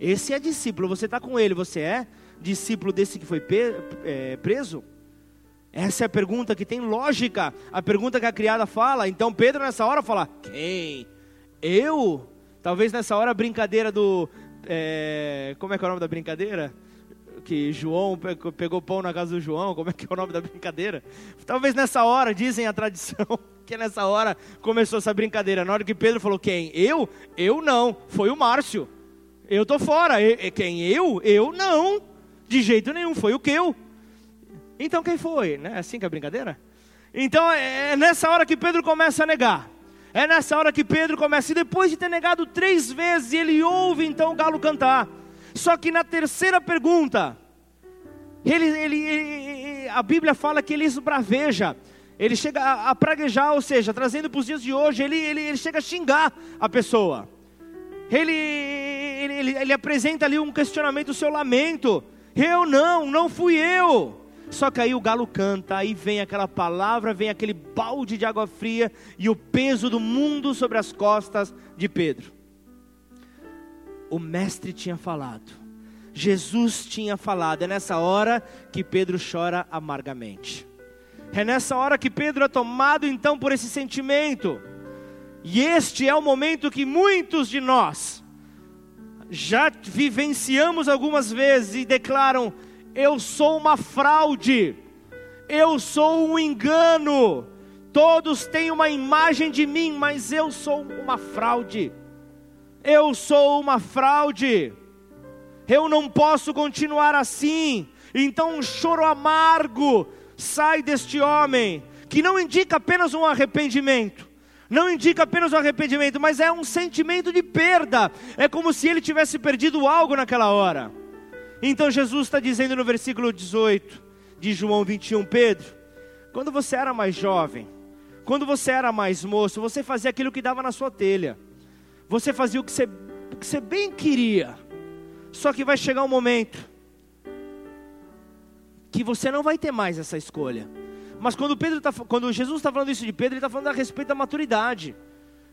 Esse é discípulo, você está com ele, você é discípulo desse que foi é, preso? Essa é a pergunta que tem lógica, a pergunta que a criada fala. Então Pedro nessa hora fala: Quem? Eu? Talvez nessa hora a brincadeira do. É, como é que é o nome da brincadeira? Que João pegou pão na casa do João, como é que é o nome da brincadeira? Talvez nessa hora, dizem a tradição, que nessa hora começou essa brincadeira. Na hora que Pedro falou: Quem? Eu? Eu não, foi o Márcio. Eu tô fora. quem? Eu? Eu não. De jeito nenhum, foi o que eu. Então quem foi? Né? Assim que é a brincadeira? Então é, é nessa hora que Pedro começa a negar. É nessa hora que Pedro começa, e depois de ter negado três vezes, ele ouve então o galo cantar. Só que na terceira pergunta, ele, ele, ele a Bíblia fala que ele esbraveja, ele chega a, praguejar, ou seja, trazendo para os dias de hoje, ele, ele, ele chega a xingar a pessoa. Ele, ele, ele apresenta ali um questionamento, o seu lamento. Eu não, não fui eu. Só que aí o galo canta, aí vem aquela palavra, vem aquele balde de água fria e o peso do mundo sobre as costas de Pedro. O mestre tinha falado, Jesus tinha falado, é nessa hora que Pedro chora amargamente. É nessa hora que Pedro é tomado então por esse sentimento. E este é o momento que muitos de nós já vivenciamos algumas vezes e declaram: eu sou uma fraude, eu sou um engano. Todos têm uma imagem de mim, mas eu sou uma fraude. Eu sou uma fraude. Eu não posso continuar assim. Então um choro amargo sai deste homem, que não indica apenas um arrependimento, não indica apenas um arrependimento, mas é um sentimento de perda. É como se ele tivesse perdido algo naquela hora. Então Jesus está dizendo no versículo 18 de João 21, Pedro, quando você era mais jovem, quando você era mais moço, você fazia aquilo que dava na sua telha, você fazia o que você, o que você bem queria, só que vai chegar um momento que você não vai ter mais essa escolha. Mas quando, Pedro tá, quando Jesus está falando isso de Pedro, ele está falando a respeito da maturidade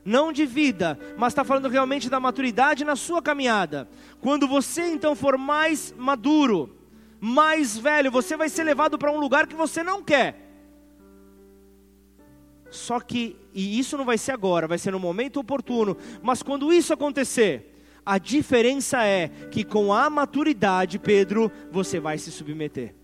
não de vida, mas está falando realmente da maturidade na sua caminhada. Quando você então for mais maduro, mais velho, você vai ser levado para um lugar que você não quer. Só que, e isso não vai ser agora, vai ser no momento oportuno, mas quando isso acontecer, a diferença é que com a maturidade, Pedro, você vai se submeter.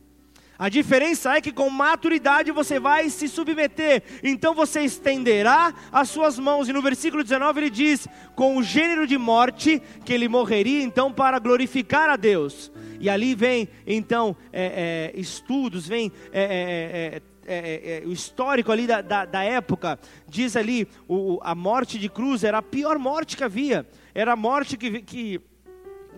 A diferença é que com maturidade você vai se submeter, então você estenderá as suas mãos, e no versículo 19 ele diz: com o gênero de morte, que ele morreria então para glorificar a Deus. E ali vem então é, é, estudos, vem é, é, é, o histórico ali da, da, da época, diz ali: o, a morte de cruz era a pior morte que havia, era a morte que, que,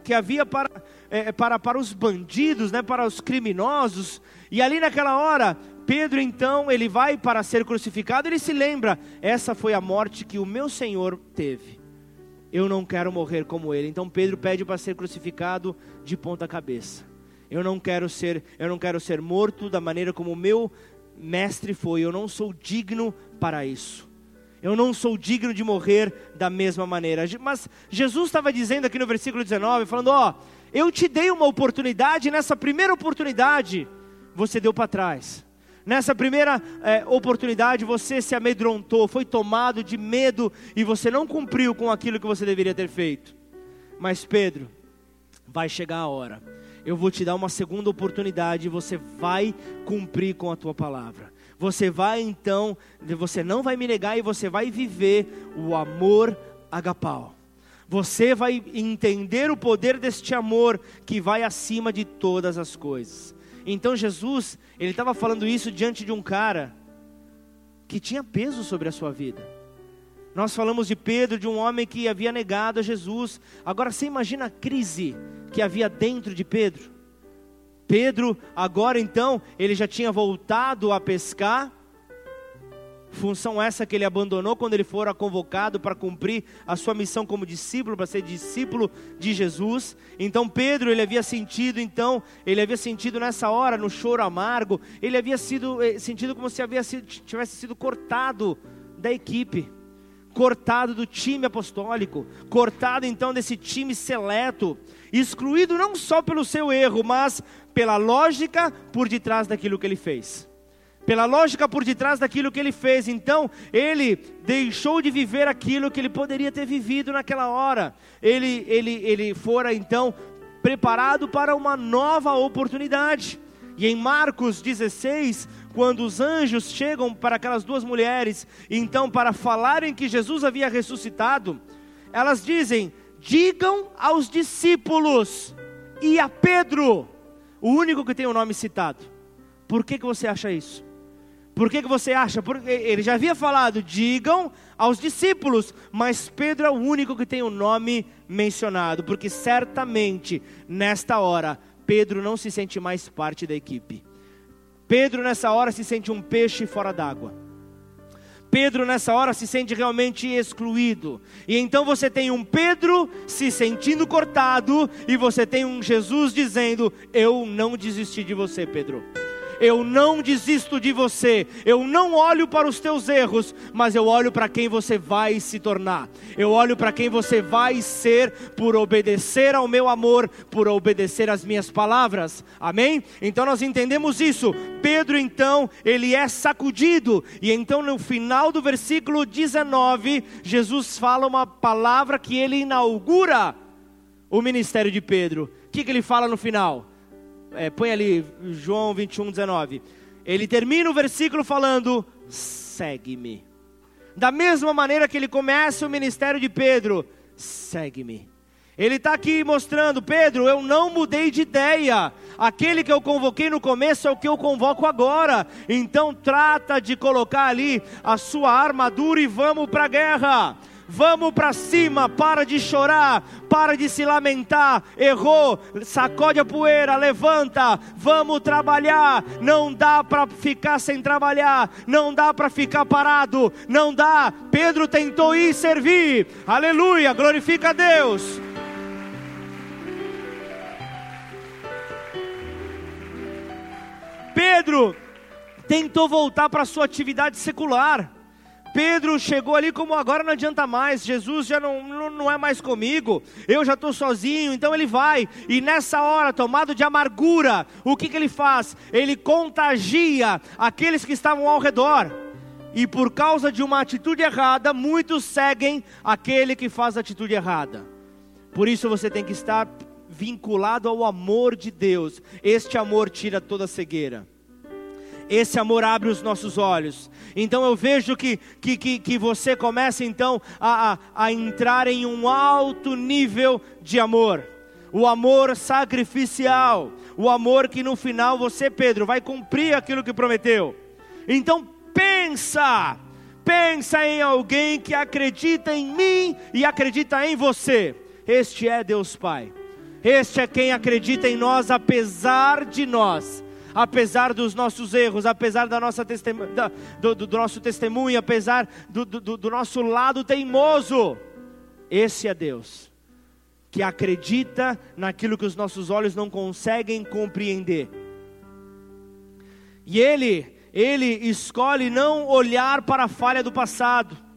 que havia para é, para, para os bandidos, né, para os criminosos. E ali naquela hora, Pedro então, ele vai para ser crucificado, ele se lembra, essa foi a morte que o meu Senhor teve. Eu não quero morrer como ele. Então Pedro pede para ser crucificado de ponta cabeça. Eu não quero ser, eu não quero ser morto da maneira como o meu mestre foi. Eu não sou digno para isso. Eu não sou digno de morrer da mesma maneira. Mas Jesus estava dizendo aqui no versículo 19, falando: Ó, eu te dei uma oportunidade, nessa primeira oportunidade, você deu para trás. Nessa primeira é, oportunidade você se amedrontou, foi tomado de medo e você não cumpriu com aquilo que você deveria ter feito. Mas Pedro, vai chegar a hora. Eu vou te dar uma segunda oportunidade e você vai cumprir com a tua palavra. Você vai então, você não vai me negar e você vai viver o amor agapau. Você vai entender o poder deste amor que vai acima de todas as coisas. Então Jesus, ele estava falando isso diante de um cara que tinha peso sobre a sua vida. Nós falamos de Pedro, de um homem que havia negado a Jesus. Agora você imagina a crise que havia dentro de Pedro. Pedro, agora então, ele já tinha voltado a pescar, Função essa que ele abandonou quando ele fora convocado para cumprir a sua missão como discípulo, para ser discípulo de Jesus. Então Pedro, ele havia sentido, então, ele havia sentido nessa hora, no choro amargo, ele havia sido eh, sentido como se havia sido, tivesse sido cortado da equipe, cortado do time apostólico, cortado então desse time seleto, excluído não só pelo seu erro, mas pela lógica por detrás daquilo que ele fez pela lógica por detrás daquilo que ele fez. Então, ele deixou de viver aquilo que ele poderia ter vivido naquela hora. Ele, ele, ele fora então preparado para uma nova oportunidade. E em Marcos 16, quando os anjos chegam para aquelas duas mulheres, então para falarem que Jesus havia ressuscitado, elas dizem: digam aos discípulos e a Pedro, o único que tem o nome citado. Por que, que você acha isso? Por que, que você acha? Porque ele já havia falado, digam aos discípulos, mas Pedro é o único que tem o nome mencionado, porque certamente nesta hora Pedro não se sente mais parte da equipe. Pedro nessa hora se sente um peixe fora d'água. Pedro nessa hora se sente realmente excluído. E então você tem um Pedro se sentindo cortado e você tem um Jesus dizendo: "Eu não desisti de você, Pedro" eu não desisto de você, eu não olho para os teus erros, mas eu olho para quem você vai se tornar, eu olho para quem você vai ser por obedecer ao meu amor, por obedecer às minhas palavras, amém? Então nós entendemos isso. Pedro, então, ele é sacudido, e então no final do versículo 19, Jesus fala uma palavra que ele inaugura o ministério de Pedro. O que, que ele fala no final? É, põe ali João 21, 19. Ele termina o versículo falando: segue-me. Da mesma maneira que ele começa o ministério de Pedro, segue-me. Ele está aqui mostrando, Pedro, eu não mudei de ideia. Aquele que eu convoquei no começo é o que eu convoco agora. Então trata de colocar ali a sua armadura e vamos para a guerra. Vamos para cima, para de chorar, para de se lamentar. Errou, sacode a poeira, levanta, vamos trabalhar. Não dá para ficar sem trabalhar, não dá para ficar parado, não dá. Pedro tentou ir servir. Aleluia, glorifica a Deus. Pedro tentou voltar para sua atividade secular. Pedro chegou ali como agora não adianta mais, Jesus já não, não, não é mais comigo, eu já estou sozinho, então ele vai, e nessa hora, tomado de amargura, o que, que ele faz? Ele contagia aqueles que estavam ao redor, e por causa de uma atitude errada, muitos seguem aquele que faz a atitude errada, por isso você tem que estar vinculado ao amor de Deus, este amor tira toda cegueira. Esse amor abre os nossos olhos. Então eu vejo que, que, que, que você começa então a, a, a entrar em um alto nível de amor. O amor sacrificial. O amor que no final você, Pedro, vai cumprir aquilo que prometeu. Então pensa, pensa em alguém que acredita em mim e acredita em você. Este é Deus Pai. Este é quem acredita em nós, apesar de nós, apesar dos nossos erros, apesar da nossa da, do, do, nosso testemunho, apesar do, do, do nosso lado teimoso. Esse é Deus, que acredita naquilo que os nossos olhos não conseguem compreender. E Ele, Ele escolhe não olhar para a falha do passado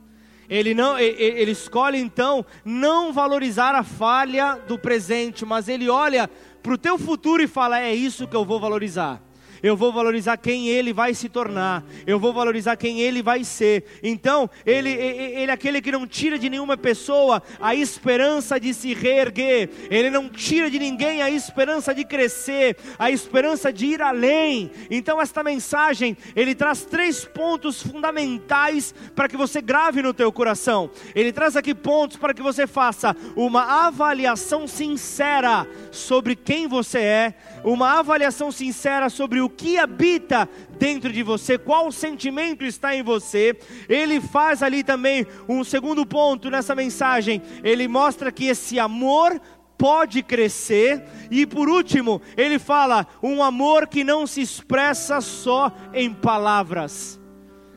ele, não, ele escolhe então não valorizar a falha do presente, mas ele olha para o teu futuro e fala: é isso que eu vou valorizar eu vou valorizar quem ele vai se tornar, eu vou valorizar quem ele vai ser. Então, ele, ele é aquele que não tira de nenhuma pessoa a esperança de se reerguer, ele não tira de ninguém a esperança de crescer, a esperança de ir além. Então, esta mensagem, ele traz três pontos fundamentais para que você grave no teu coração. Ele traz aqui pontos para que você faça uma avaliação sincera sobre quem você é, uma avaliação sincera sobre o que habita dentro de você, qual sentimento está em você. Ele faz ali também um segundo ponto nessa mensagem. Ele mostra que esse amor pode crescer. E por último, ele fala um amor que não se expressa só em palavras.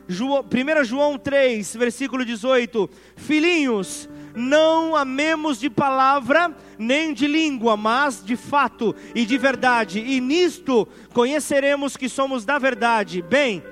1 João 3, versículo 18: Filhinhos, não amemos de palavra nem de língua, mas de fato e de verdade, e nisto conheceremos que somos da verdade. Bem,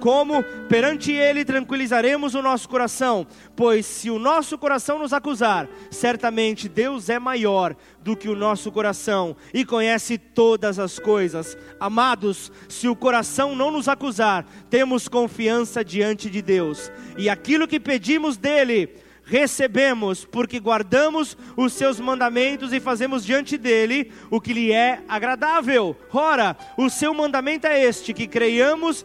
como perante Ele tranquilizaremos o nosso coração, pois se o nosso coração nos acusar, certamente Deus é maior do que o nosso coração e conhece todas as coisas. Amados, se o coração não nos acusar, temos confiança diante de Deus, e aquilo que pedimos dEle, recebemos, porque guardamos os seus mandamentos e fazemos diante dele o que lhe é agradável. Ora, o seu mandamento é este: que creiamos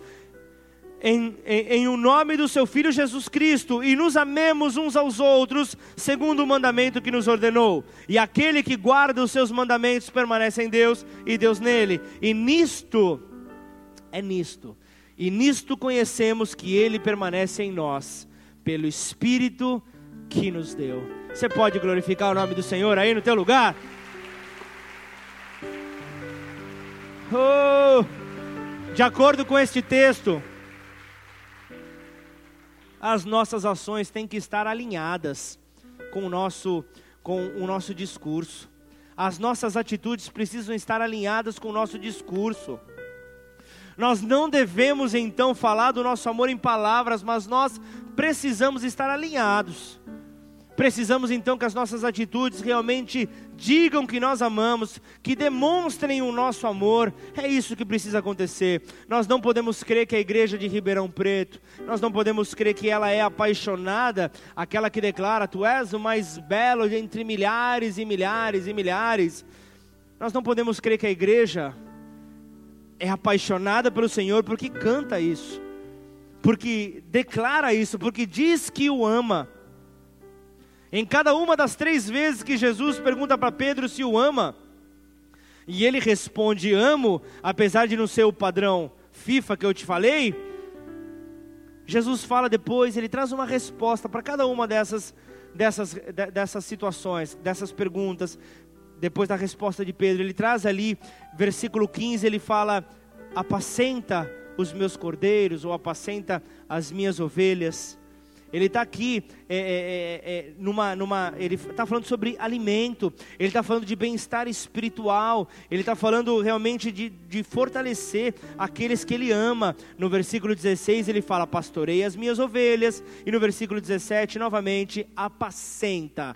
em, em, em, o nome do seu Filho Jesus Cristo e nos amemos uns aos outros, segundo o mandamento que nos ordenou. E aquele que guarda os seus mandamentos permanece em Deus e Deus nele. E nisto, é nisto, e nisto conhecemos que ele permanece em nós, pelo Espírito que nos deu. Você pode glorificar o nome do Senhor aí no teu lugar? Oh, de acordo com este texto, as nossas ações têm que estar alinhadas com o nosso, com o nosso discurso. As nossas atitudes precisam estar alinhadas com o nosso discurso. Nós não devemos então falar do nosso amor em palavras, mas nós precisamos estar alinhados. Precisamos então que as nossas atitudes realmente digam que nós amamos, que demonstrem o nosso amor. É isso que precisa acontecer. Nós não podemos crer que a igreja de Ribeirão Preto, nós não podemos crer que ela é apaixonada, aquela que declara: Tu és o mais belo entre milhares e milhares e milhares. Nós não podemos crer que a igreja é apaixonada pelo Senhor porque canta isso, porque declara isso, porque diz que o ama. Em cada uma das três vezes que Jesus pergunta para Pedro se o ama, e ele responde: Amo, apesar de não ser o padrão FIFA que eu te falei, Jesus fala depois, ele traz uma resposta para cada uma dessas, dessas, dessas situações, dessas perguntas. Depois da resposta de Pedro, ele traz ali, versículo 15, ele fala: Apacenta os meus cordeiros, ou apacenta as minhas ovelhas. Ele está aqui é, é, é, é, numa, numa, ele está falando sobre alimento, ele está falando de bem-estar espiritual, ele está falando realmente de, de fortalecer aqueles que ele ama. No versículo 16 ele fala: Pastorei as minhas ovelhas, e no versículo 17 novamente: Apacenta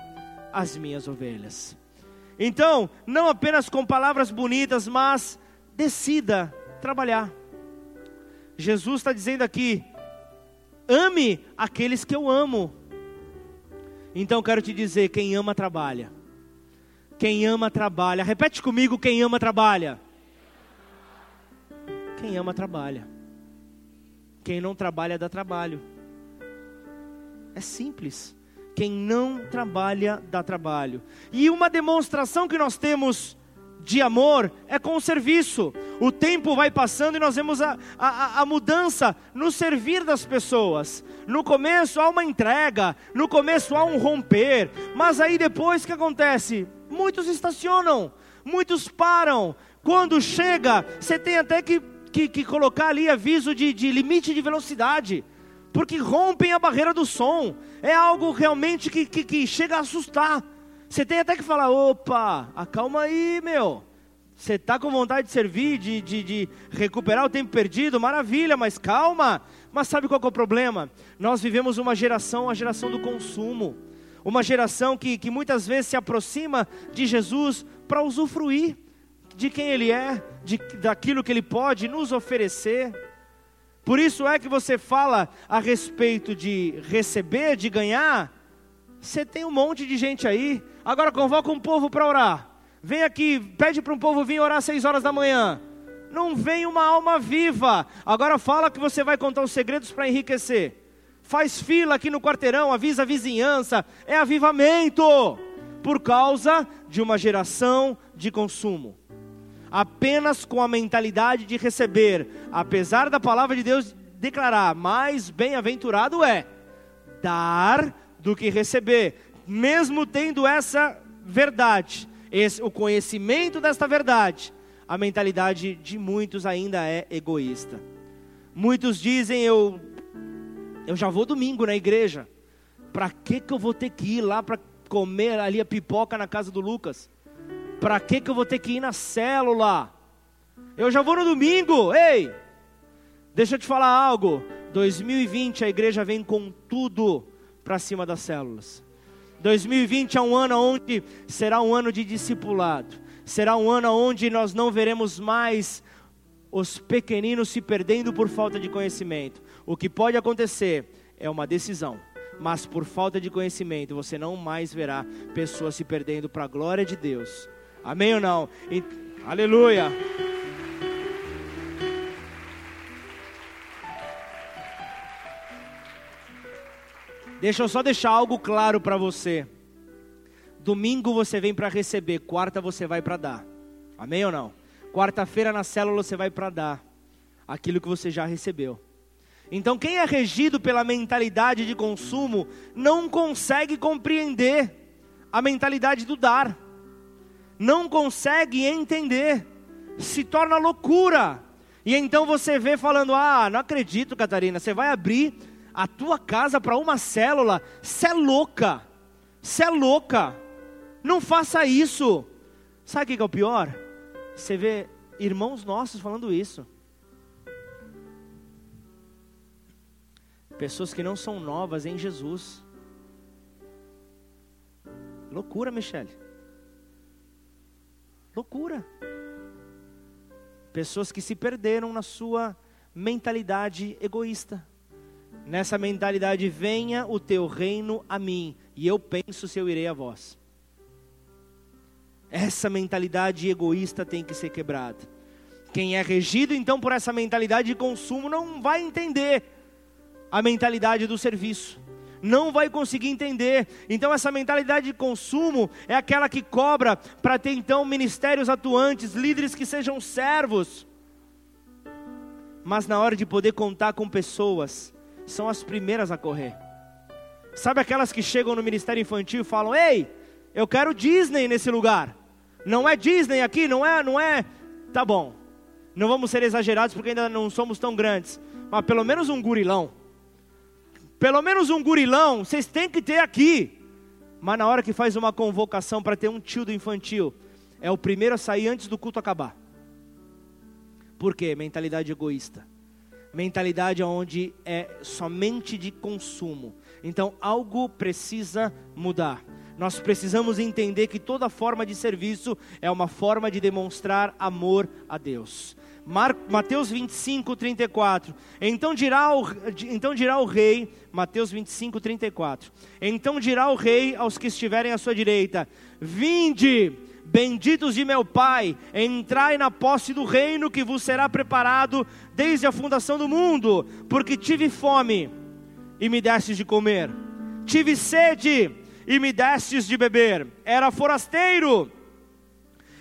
as minhas ovelhas. Então, não apenas com palavras bonitas, mas decida trabalhar. Jesus está dizendo aqui: ame aqueles que eu amo. Então quero te dizer: quem ama, trabalha. Quem ama, trabalha. Repete comigo: quem ama, trabalha. Quem ama, trabalha. Quem não trabalha, dá trabalho. É simples. Quem não trabalha, dá trabalho. E uma demonstração que nós temos de amor é com o serviço. O tempo vai passando e nós vemos a, a, a, mudança no servir das pessoas. No começo há uma entrega, no começo há um romper, mas aí depois o que acontece? Muitos estacionam, Muitos param. Quando chega, você tem até que, que, que colocar ali aviso de, de limite de velocidade, porque rompem a barreira do som. É algo realmente que, que, que chega a assustar. Você tem até que falar: opa, acalma aí, meu. Você está com vontade de servir, de, de, de, recuperar o tempo perdido, maravilha, mas calma. Mas sabe qual é o problema? Nós vivemos uma geração, a geração do consumo. Uma geração que, que muitas vezes se aproxima de Jesus para usufruir de quem Ele é, de, daquilo que Ele pode nos oferecer. Por isso é que você fala a respeito de receber, de ganhar. Você tem um monte de gente aí. Agora convoca um povo para orar. Vem aqui, pede para um povo vir orar às seis horas da manhã. Não vem uma alma viva. Agora fala que você vai contar os segredos para enriquecer. Faz fila aqui no quarteirão, avisa a vizinhança. É avivamento. Por causa de uma geração de consumo. Apenas com a mentalidade de receber. Apesar da palavra de Deus declarar: mais bem-aventurado é dar do que receber. Mesmo tendo essa verdade esse, o conhecimento desta verdade, a mentalidade de muitos ainda é egoísta. Muitos dizem: Eu, eu já vou domingo na igreja. Para que, que eu vou ter que ir lá para comer ali a pipoca na casa do Lucas? Para que, que eu vou ter que ir na célula? Eu já vou no domingo, ei! Deixa eu te falar algo. 2020 a igreja vem com tudo para cima das células. 2020 é um ano onde será um ano de discipulado. Será um ano onde nós não veremos mais os pequeninos se perdendo por falta de conhecimento. O que pode acontecer é uma decisão, mas por falta de conhecimento você não mais verá pessoas se perdendo para a glória de Deus. Amém ou não? E, aleluia. Deixa eu só deixar algo claro para você. Domingo você vem para receber, quarta você vai para dar. Amém ou não? Quarta-feira na célula você vai para dar aquilo que você já recebeu. Então, quem é regido pela mentalidade de consumo não consegue compreender a mentalidade do dar, não consegue entender, se torna loucura. E então você vê falando: Ah, não acredito, Catarina, você vai abrir a tua casa para uma célula, você é louca, você é louca, não faça isso. Sabe o que é o pior? Você vê irmãos nossos falando isso. Pessoas que não são novas em Jesus. Loucura, Michele. Loucura. Pessoas que se perderam na sua mentalidade egoísta nessa mentalidade: venha o teu reino a mim, e eu penso se eu irei a vós. Essa mentalidade egoísta tem que ser quebrada. Quem é regido então por essa mentalidade de consumo não vai entender a mentalidade do serviço. Não vai conseguir entender. Então, essa mentalidade de consumo é aquela que cobra para ter então ministérios atuantes, líderes que sejam servos. Mas na hora de poder contar com pessoas são as primeiras a correr. Sabe aquelas que chegam no ministério infantil e falam: "Ei, eu quero Disney nesse lugar". Não é Disney aqui, não é, não é. Tá bom. Não vamos ser exagerados porque ainda não somos tão grandes, mas pelo menos um gurilão. Pelo menos um gurilão, vocês têm que ter aqui. Mas na hora que faz uma convocação para ter um tio do infantil, é o primeiro a sair antes do culto acabar. Por quê? Mentalidade egoísta mentalidade onde é somente de consumo. Então algo precisa mudar. Nós precisamos entender que toda forma de serviço é uma forma de demonstrar amor a Deus. Mar, Mateus 25, 34. Então dirá, o, então dirá o rei, Mateus 25, 34. Então dirá o rei aos que estiverem à sua direita: Vinde, Benditos de meu Pai, entrai na posse do reino que vos será preparado desde a fundação do mundo, porque tive fome e me destes de comer, tive sede e me destes de beber, era forasteiro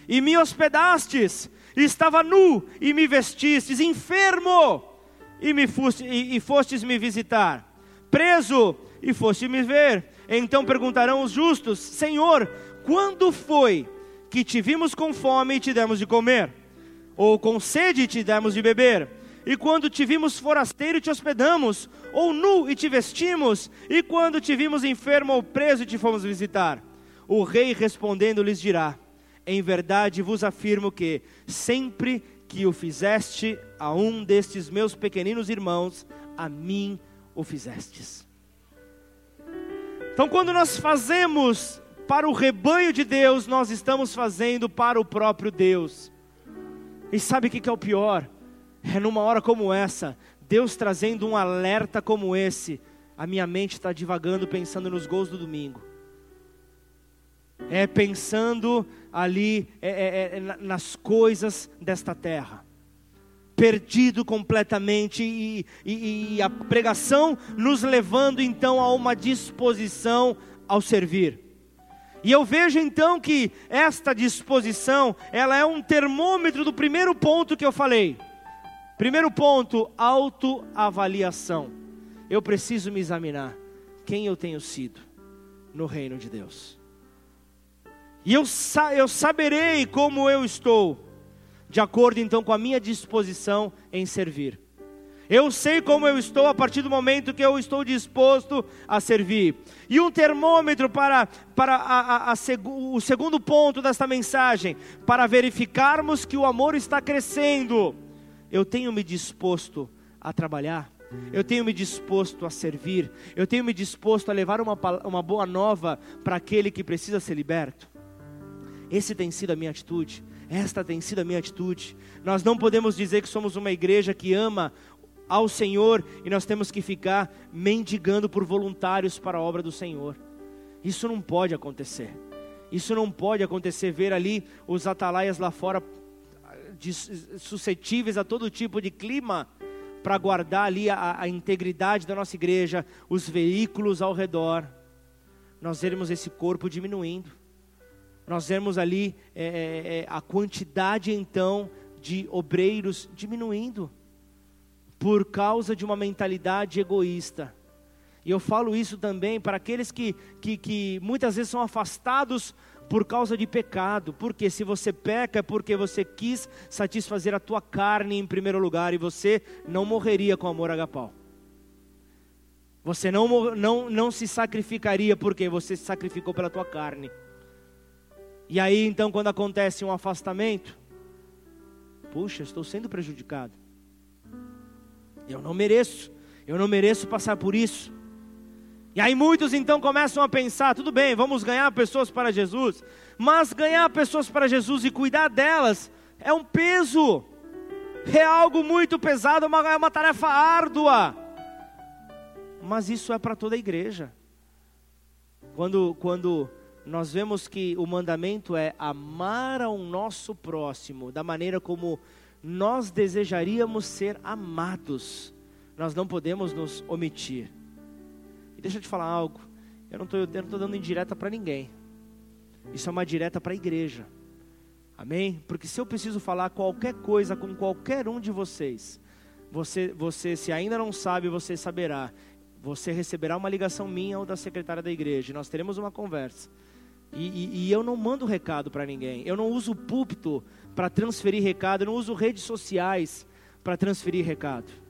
e me hospedastes, estava nu e me vestistes, enfermo e, me foste, e, e fostes me visitar, preso e foste me ver. Então perguntarão os justos: Senhor, quando foi que te vimos com fome e te demos de comer, ou com sede e te demos de beber? E quando te vimos forasteiro e te hospedamos, ou nu e te vestimos, e quando te vimos enfermo ou preso e te fomos visitar? O rei respondendo lhes dirá: Em verdade vos afirmo que, sempre que o fizeste a um destes meus pequeninos irmãos, a mim o fizestes. Então, quando nós fazemos para o rebanho de Deus, nós estamos fazendo para o próprio Deus. E sabe o que é o pior? É numa hora como essa, Deus trazendo um alerta como esse, a minha mente está divagando pensando nos gols do domingo. É pensando ali é, é, é, nas coisas desta terra. Perdido completamente, e, e, e a pregação nos levando então a uma disposição ao servir. E eu vejo então que esta disposição, ela é um termômetro do primeiro ponto que eu falei. Primeiro ponto, autoavaliação. Eu preciso me examinar quem eu tenho sido no reino de Deus. E eu, eu saberei como eu estou, de acordo então com a minha disposição em servir. Eu sei como eu estou a partir do momento que eu estou disposto a servir. E um termômetro para, para a, a, a, o segundo ponto desta mensagem, para verificarmos que o amor está crescendo eu tenho me disposto a trabalhar, eu tenho me disposto a servir, eu tenho me disposto a levar uma, uma boa nova para aquele que precisa ser liberto. Esse tem sido a minha atitude, esta tem sido a minha atitude. Nós não podemos dizer que somos uma igreja que ama ao Senhor e nós temos que ficar mendigando por voluntários para a obra do Senhor. Isso não pode acontecer. Isso não pode acontecer. Ver ali os atalaias lá fora suscetíveis a todo tipo de clima, para guardar ali a, a, integridade da nossa igreja, os veículos ao redor, nós vermos esse corpo diminuindo, nós vemos ali é, é, é, a quantidade então de obreiros diminuindo, por causa de uma mentalidade egoísta. E eu falo isso também para aqueles que, que, que muitas vezes são afastados por causa de pecado, porque se você peca é porque você quis satisfazer a tua carne em primeiro lugar e você não morreria com amor agapau. Você não, não, não se sacrificaria porque você se sacrificou pela tua carne. E aí então quando acontece um afastamento, puxa, estou sendo prejudicado. Eu não mereço, eu não mereço passar por isso. E aí muitos então começam a pensar: tudo bem, vamos ganhar pessoas para Jesus, mas ganhar pessoas para Jesus e cuidar delas é um peso, é algo muito pesado, é uma, é uma tarefa árdua. Mas isso é para toda a igreja. Quando, quando nós vemos que o mandamento é amar ao nosso próximo da maneira como nós desejaríamos ser amados, nós não podemos nos omitir. Deixa eu te falar algo. Eu não estou dando indireta para ninguém. Isso é uma direta para a igreja. Amém? Porque se eu preciso falar qualquer coisa com qualquer um de vocês, você, você se ainda não sabe, você saberá. Você receberá uma ligação minha ou da secretária da igreja. Nós teremos uma conversa. E, e, e eu não mando recado para ninguém. Eu não uso púlpito para transferir recado. Eu não uso redes sociais para transferir recado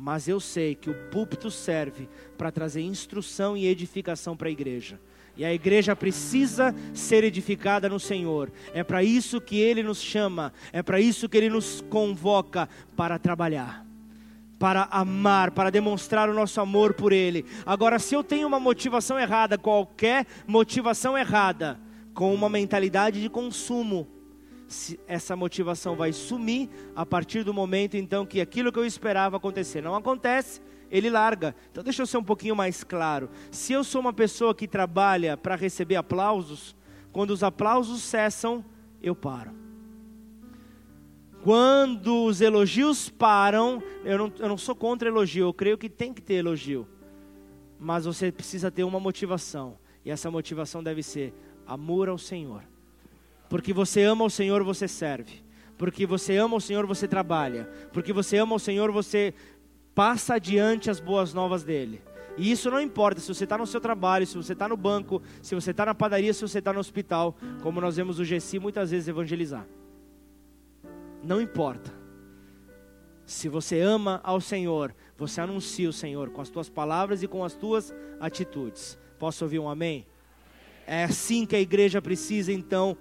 mas eu sei que o púlpito serve para trazer instrução e edificação para a igreja. E a igreja precisa ser edificada no Senhor. É para isso que Ele nos chama, é para isso que Ele nos convoca para trabalhar, para amar, para demonstrar o nosso amor por Ele. Agora, se eu tenho uma motivação errada, qualquer motivação errada, com uma mentalidade de consumo, essa motivação vai sumir a partir do momento então que aquilo que eu esperava acontecer não acontece, ele larga. Então deixa eu ser um pouquinho mais claro. Se eu sou uma pessoa que trabalha para receber aplausos, quando os aplausos cessam, eu paro. Quando os elogios param, eu não, eu não sou contra elogio, eu creio que tem que ter elogio. Mas você precisa ter uma motivação. E essa motivação deve ser amor ao Senhor porque você ama o Senhor, você serve. Porque você ama o Senhor, você trabalha. Porque você ama o Senhor, você passa adiante as boas novas dele. E isso não importa se você está no seu trabalho, se você está no banco, se você está na padaria, se você está no hospital, como nós vemos o GC muitas vezes evangelizar. Não importa. Se você ama ao Senhor, você anuncia o Senhor com as tuas palavras e com as tuas atitudes. Posso ouvir um amém? É assim que a igreja precisa então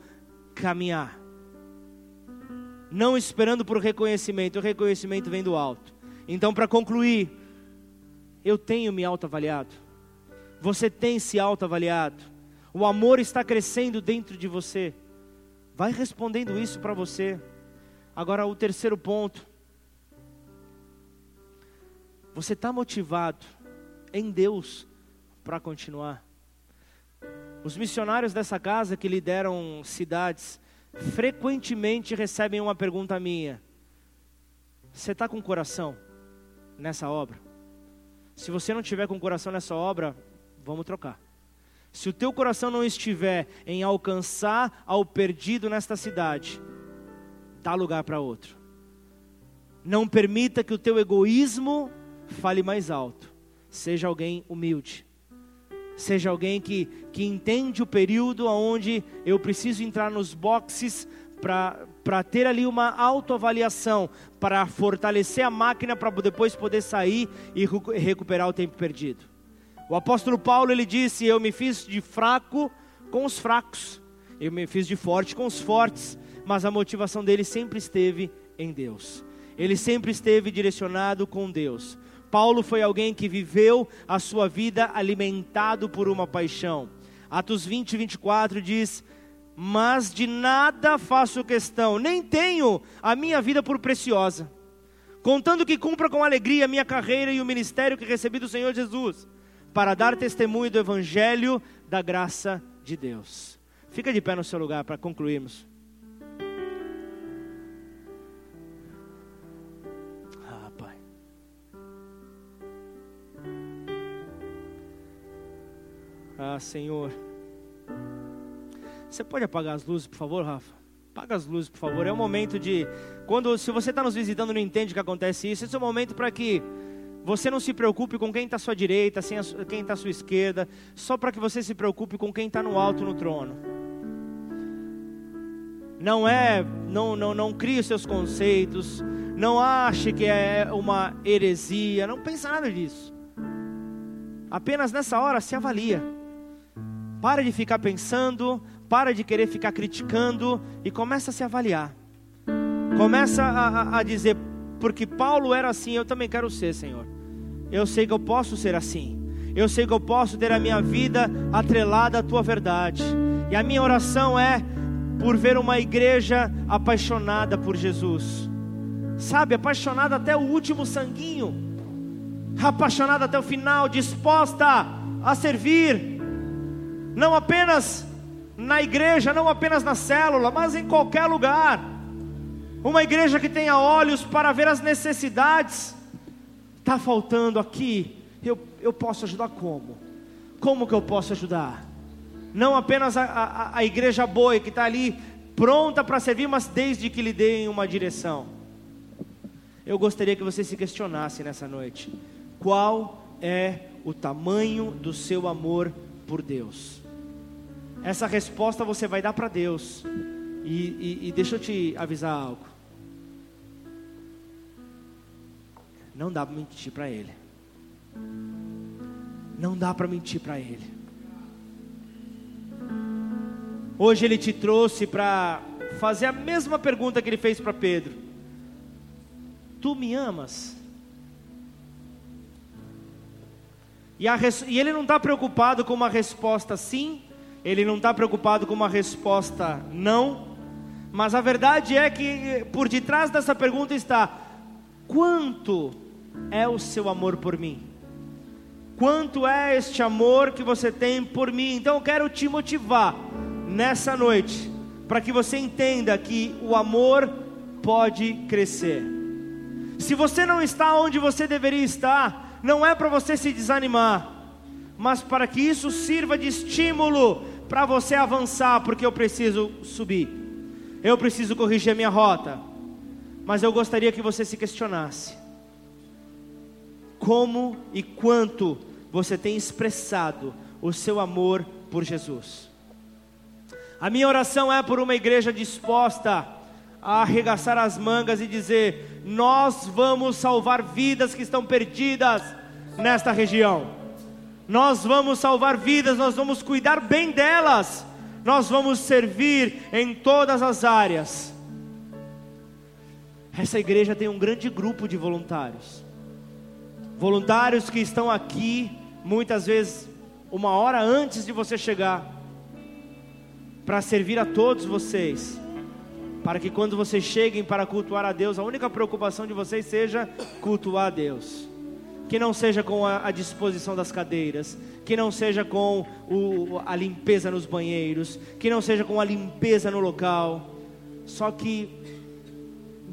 caminhar. Não esperando por reconhecimento, o reconhecimento vem do alto. Então, para concluir, eu tenho me autoavaliado. Você tem se autoavaliado. O amor está crescendo dentro de você. Vai respondendo isso para você. Agora, o terceiro ponto. Você está motivado em Deus para continuar. Os missionários dessa casa que lideram cidades frequentemente recebem uma pergunta minha: Você está com coração nessa obra? Se você não tiver com coração nessa obra, vamos trocar. Se o teu coração não estiver em alcançar ao perdido nesta cidade, dá lugar para outro. Não permita que o teu egoísmo fale mais alto. Seja alguém humilde. Seja alguém que, que entende o período onde eu preciso entrar nos boxes para ter ali uma autoavaliação, para fortalecer a máquina para depois poder sair e recuperar o tempo perdido. O apóstolo Paulo ele disse: Eu me fiz de fraco com os fracos, eu me fiz de forte com os fortes, mas a motivação dele sempre esteve em Deus. Ele sempre esteve direcionado com Deus. Paulo foi alguém que viveu a sua vida alimentado por uma paixão. Atos 20, 24 diz: mas de nada faço questão, nem tenho a minha vida por preciosa, contando que cumpra com alegria a minha carreira e o ministério que recebi do Senhor Jesus, para dar testemunho do Evangelho da graça de Deus. Fica de pé no seu lugar para concluirmos. Ah, Senhor. Você pode apagar as luzes, por favor, Rafa? Apaga as luzes, por favor. É o momento de. Quando, se você está nos visitando não entende que acontece isso, esse é o momento para que você não se preocupe com quem está à sua direita, quem está à sua esquerda, só para que você se preocupe com quem está no alto no trono. Não é, não, não, não crie os seus conceitos, não ache que é uma heresia, não pense nada disso. Apenas nessa hora se avalia. Para de ficar pensando, para de querer ficar criticando e começa a se avaliar. Começa a, a, a dizer, porque Paulo era assim, eu também quero ser, Senhor. Eu sei que eu posso ser assim. Eu sei que eu posso ter a minha vida atrelada à tua verdade. E a minha oração é por ver uma igreja apaixonada por Jesus. Sabe, apaixonada até o último sanguinho. Apaixonada até o final, disposta a servir. Não apenas na igreja, não apenas na célula, mas em qualquer lugar. Uma igreja que tenha olhos para ver as necessidades. Está faltando aqui, eu, eu posso ajudar como? Como que eu posso ajudar? Não apenas a, a, a igreja boa que está ali pronta para servir, mas desde que lhe deem uma direção. Eu gostaria que você se questionasse nessa noite: qual é o tamanho do seu amor por Deus? Essa resposta você vai dar para Deus. E, e, e deixa eu te avisar algo. Não dá para mentir para Ele. Não dá para mentir para Ele. Hoje Ele te trouxe para fazer a mesma pergunta que Ele fez para Pedro: Tu me amas? E, a, e Ele não está preocupado com uma resposta sim ele não está preocupado com uma resposta não, mas a verdade é que por detrás dessa pergunta está: quanto é o seu amor por mim? Quanto é este amor que você tem por mim? Então eu quero te motivar nessa noite, para que você entenda que o amor pode crescer. Se você não está onde você deveria estar, não é para você se desanimar, mas para que isso sirva de estímulo para você avançar, porque eu preciso subir, eu preciso corrigir a minha rota. Mas eu gostaria que você se questionasse: como e quanto você tem expressado o seu amor por Jesus. A minha oração é por uma igreja disposta a arregaçar as mangas e dizer: Nós vamos salvar vidas que estão perdidas nesta região. Nós vamos salvar vidas, nós vamos cuidar bem delas, nós vamos servir em todas as áreas. Essa igreja tem um grande grupo de voluntários, voluntários que estão aqui, muitas vezes, uma hora antes de você chegar, para servir a todos vocês, para que quando vocês cheguem para cultuar a Deus, a única preocupação de vocês seja cultuar a Deus que não seja com a, a disposição das cadeiras, que não seja com o, a limpeza nos banheiros, que não seja com a limpeza no local. Só que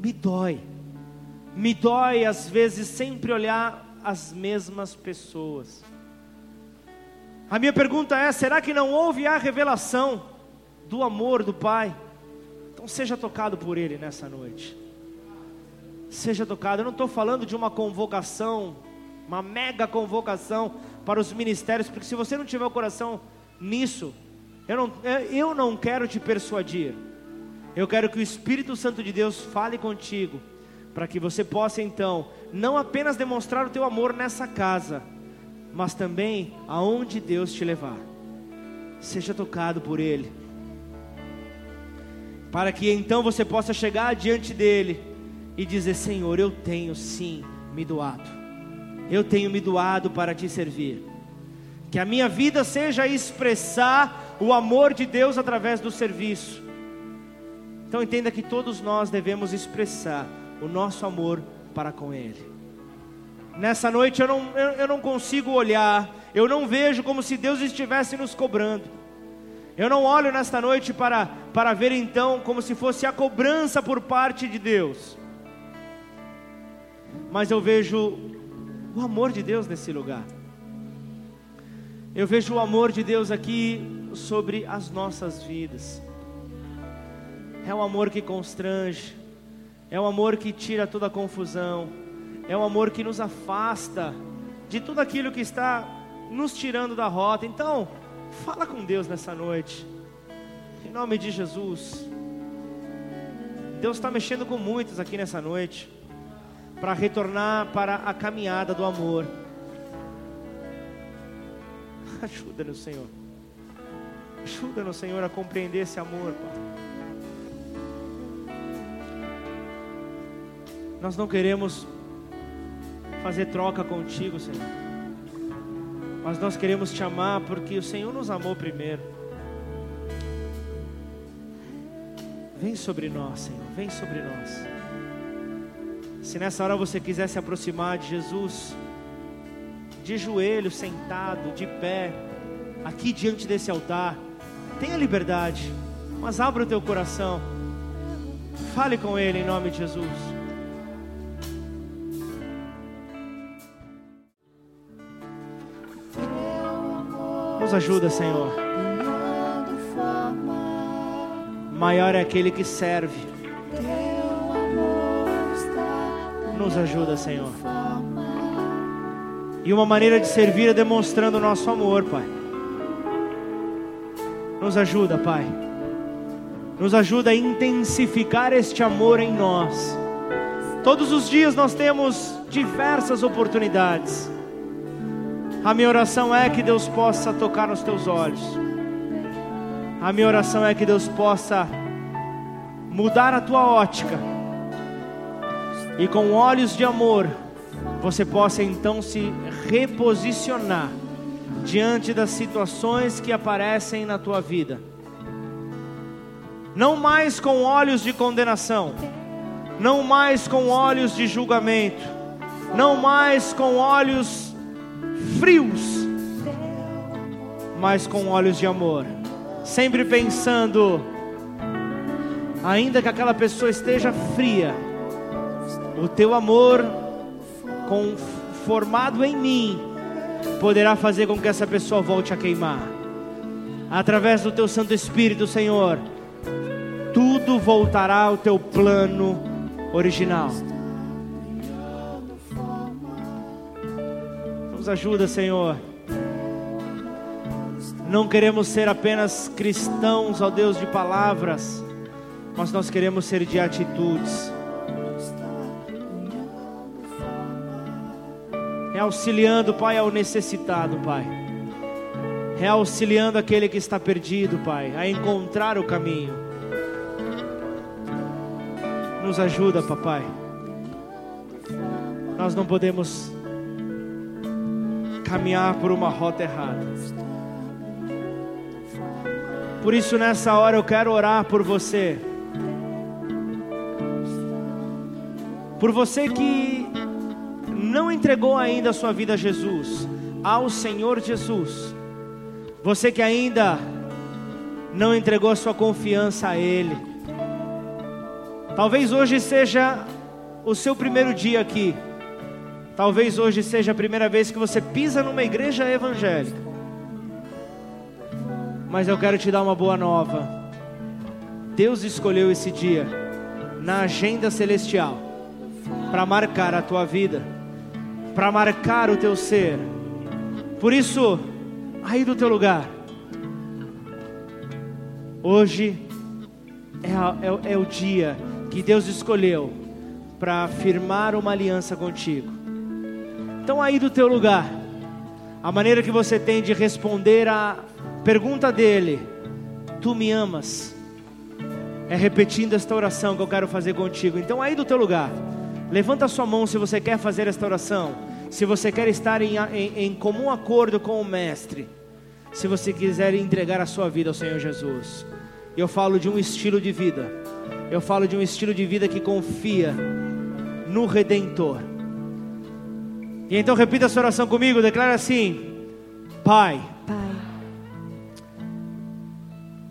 me dói, me dói às vezes sempre olhar as mesmas pessoas. A minha pergunta é: será que não houve a revelação do amor do Pai? Então seja tocado por Ele nessa noite. Seja tocado. Eu não estou falando de uma convocação uma mega convocação para os ministérios, porque se você não tiver o coração nisso, eu não, eu não quero te persuadir, eu quero que o Espírito Santo de Deus fale contigo, para que você possa então, não apenas demonstrar o teu amor nessa casa, mas também aonde Deus te levar, seja tocado por Ele, para que então você possa chegar diante dEle e dizer: Senhor, eu tenho sim me doado eu tenho me doado para te servir. Que a minha vida seja expressar o amor de Deus através do serviço. Então entenda que todos nós devemos expressar o nosso amor para com Ele. Nessa noite eu não, eu, eu não consigo olhar, eu não vejo como se Deus estivesse nos cobrando. Eu não olho nesta noite para, para ver então como se fosse a cobrança por parte de Deus. Mas eu vejo o amor de Deus nesse lugar. Eu vejo o amor de Deus aqui sobre as nossas vidas. É um amor que constrange, é um amor que tira toda a confusão, é um amor que nos afasta de tudo aquilo que está nos tirando da rota. Então, fala com Deus nessa noite, em nome de Jesus. Deus está mexendo com muitos aqui nessa noite para retornar para a caminhada do amor. Ajuda-nos, Senhor. Ajuda-nos, Senhor, a compreender esse amor, Pai. Nós não queremos fazer troca contigo, Senhor. Mas nós queremos te amar porque o Senhor nos amou primeiro. Vem sobre nós, Senhor, vem sobre nós. Se nessa hora você quiser se aproximar de Jesus, de joelho, sentado, de pé, aqui diante desse altar, tenha liberdade, mas abra o teu coração, fale com Ele em nome de Jesus. Nos ajuda, Senhor. Maior é aquele que serve nos ajuda, Senhor. E uma maneira de servir é demonstrando o nosso amor, Pai. Nos ajuda, Pai. Nos ajuda a intensificar este amor em nós. Todos os dias nós temos diversas oportunidades. A minha oração é que Deus possa tocar nos teus olhos. A minha oração é que Deus possa mudar a tua ótica e com olhos de amor você possa então se reposicionar diante das situações que aparecem na tua vida. Não mais com olhos de condenação, não mais com olhos de julgamento, não mais com olhos frios, mas com olhos de amor. Sempre pensando, ainda que aquela pessoa esteja fria, o teu amor formado em mim poderá fazer com que essa pessoa volte a queimar. Através do teu Santo Espírito, Senhor, tudo voltará ao teu plano original. Nos ajuda, Senhor. Não queremos ser apenas cristãos, ó Deus, de palavras, mas nós queremos ser de atitudes. É auxiliando, Pai, ao necessitado, Pai. É auxiliando aquele que está perdido, Pai, a encontrar o caminho. Nos ajuda, Papai. Nós não podemos caminhar por uma rota errada. Por isso, nessa hora, eu quero orar por você. Por você que não entregou ainda a sua vida a Jesus, ao Senhor Jesus. Você que ainda não entregou a sua confiança a Ele. Talvez hoje seja o seu primeiro dia aqui. Talvez hoje seja a primeira vez que você pisa numa igreja evangélica. Mas eu quero te dar uma boa nova. Deus escolheu esse dia na agenda celestial para marcar a tua vida, para marcar o teu ser. Por isso, aí do teu lugar, hoje é, é, é o dia que Deus escolheu para firmar uma aliança contigo. Então, aí do teu lugar, a maneira que você tem de responder a pergunta dele: Tu me amas? É repetindo esta oração que eu quero fazer contigo. Então, aí do teu lugar, levanta a sua mão se você quer fazer esta oração. Se você quer estar em, em, em comum acordo com o Mestre. Se você quiser entregar a sua vida ao Senhor Jesus. Eu falo de um estilo de vida. Eu falo de um estilo de vida que confia no Redentor. E então repita essa oração comigo. Declara assim: Pai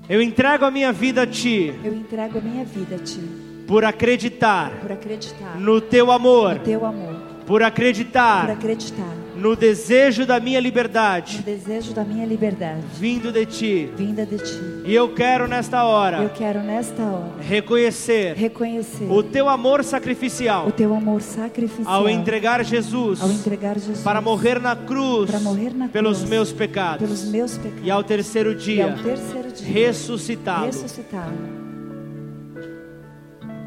eu entrego a minha vida a ti. Eu entrego a minha vida a ti. Por acreditar. Por acreditar. No teu amor. No teu amor. Por acreditar. Por acreditar no desejo da minha liberdade, no desejo da minha liberdade, vindo de ti, vinda de ti. E eu quero nesta hora, eu quero nesta hora reconhecer, reconhecer o teu amor sacrificial, o teu amor sacrificial, ao entregar Jesus, ao entregar Jesus para morrer na cruz, para morrer na pelos cruz, meus pecados, pelos meus pecados, e ao terceiro dia, e ao terceiro dia ressuscitado, ressuscitado.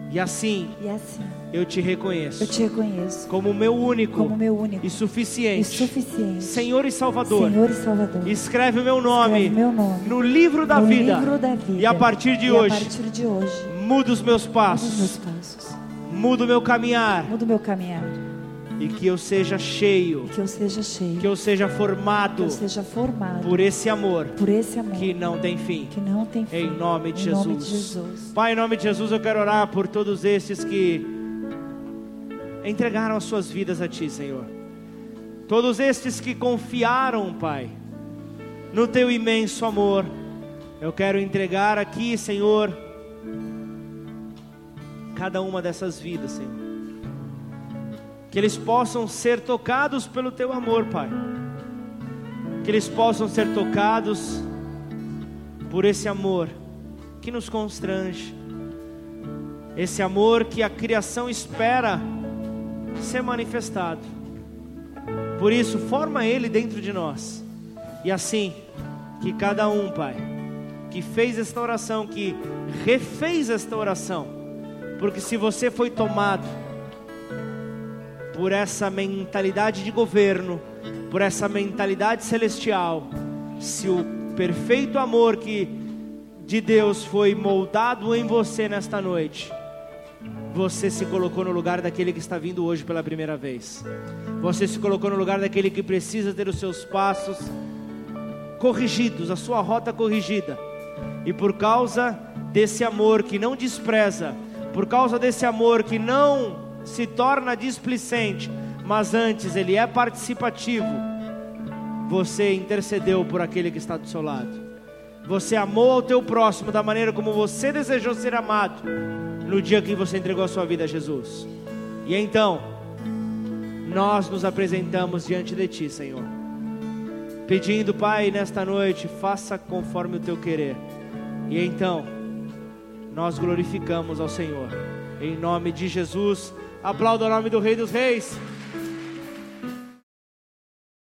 E assim, e assim eu te reconheço. Eu te reconheço como meu único, como meu único e suficiente, e suficiente Senhor e Salvador. Senhor e Salvador. Escreve o meu nome, meu nome no livro da, no vida, livro da vida. E a partir de hoje, partir de hoje, muda os meus passos. Muda os meus passos. Muda o meu caminhar. Muda o meu caminhar. E que eu seja cheio. Que eu seja cheio. Que eu seja formado. Que eu seja formado. Por esse amor. Por esse amor. Que não tem fim. Que não tem fim. Em nome de, em Jesus. Nome de Jesus. Pai, em nome de Jesus, eu quero orar por todos esses que entregaram as suas vidas a Ti, Senhor. Todos estes que confiaram, Pai, no Teu imenso amor, eu quero entregar aqui, Senhor, cada uma dessas vidas, Senhor que eles possam ser tocados pelo teu amor, Pai. Que eles possam ser tocados por esse amor que nos constrange, esse amor que a criação espera ser manifestado. Por isso, forma ele dentro de nós, e assim, que cada um, Pai, que fez esta oração, que refez esta oração, porque se você foi tomado, por essa mentalidade de governo, por essa mentalidade celestial, se o perfeito amor que de Deus foi moldado em você nesta noite, você se colocou no lugar daquele que está vindo hoje pela primeira vez. Você se colocou no lugar daquele que precisa ter os seus passos corrigidos, a sua rota corrigida. E por causa desse amor que não despreza, por causa desse amor que não se torna displicente, mas antes ele é participativo. Você intercedeu por aquele que está do seu lado. Você amou ao teu próximo da maneira como você desejou ser amado no dia que você entregou a sua vida a Jesus. E então, nós nos apresentamos diante de ti, Senhor. Pedindo, Pai, nesta noite, faça conforme o teu querer. E então, nós glorificamos ao Senhor. Em nome de Jesus. Aplauda o nome do Rei dos Reis.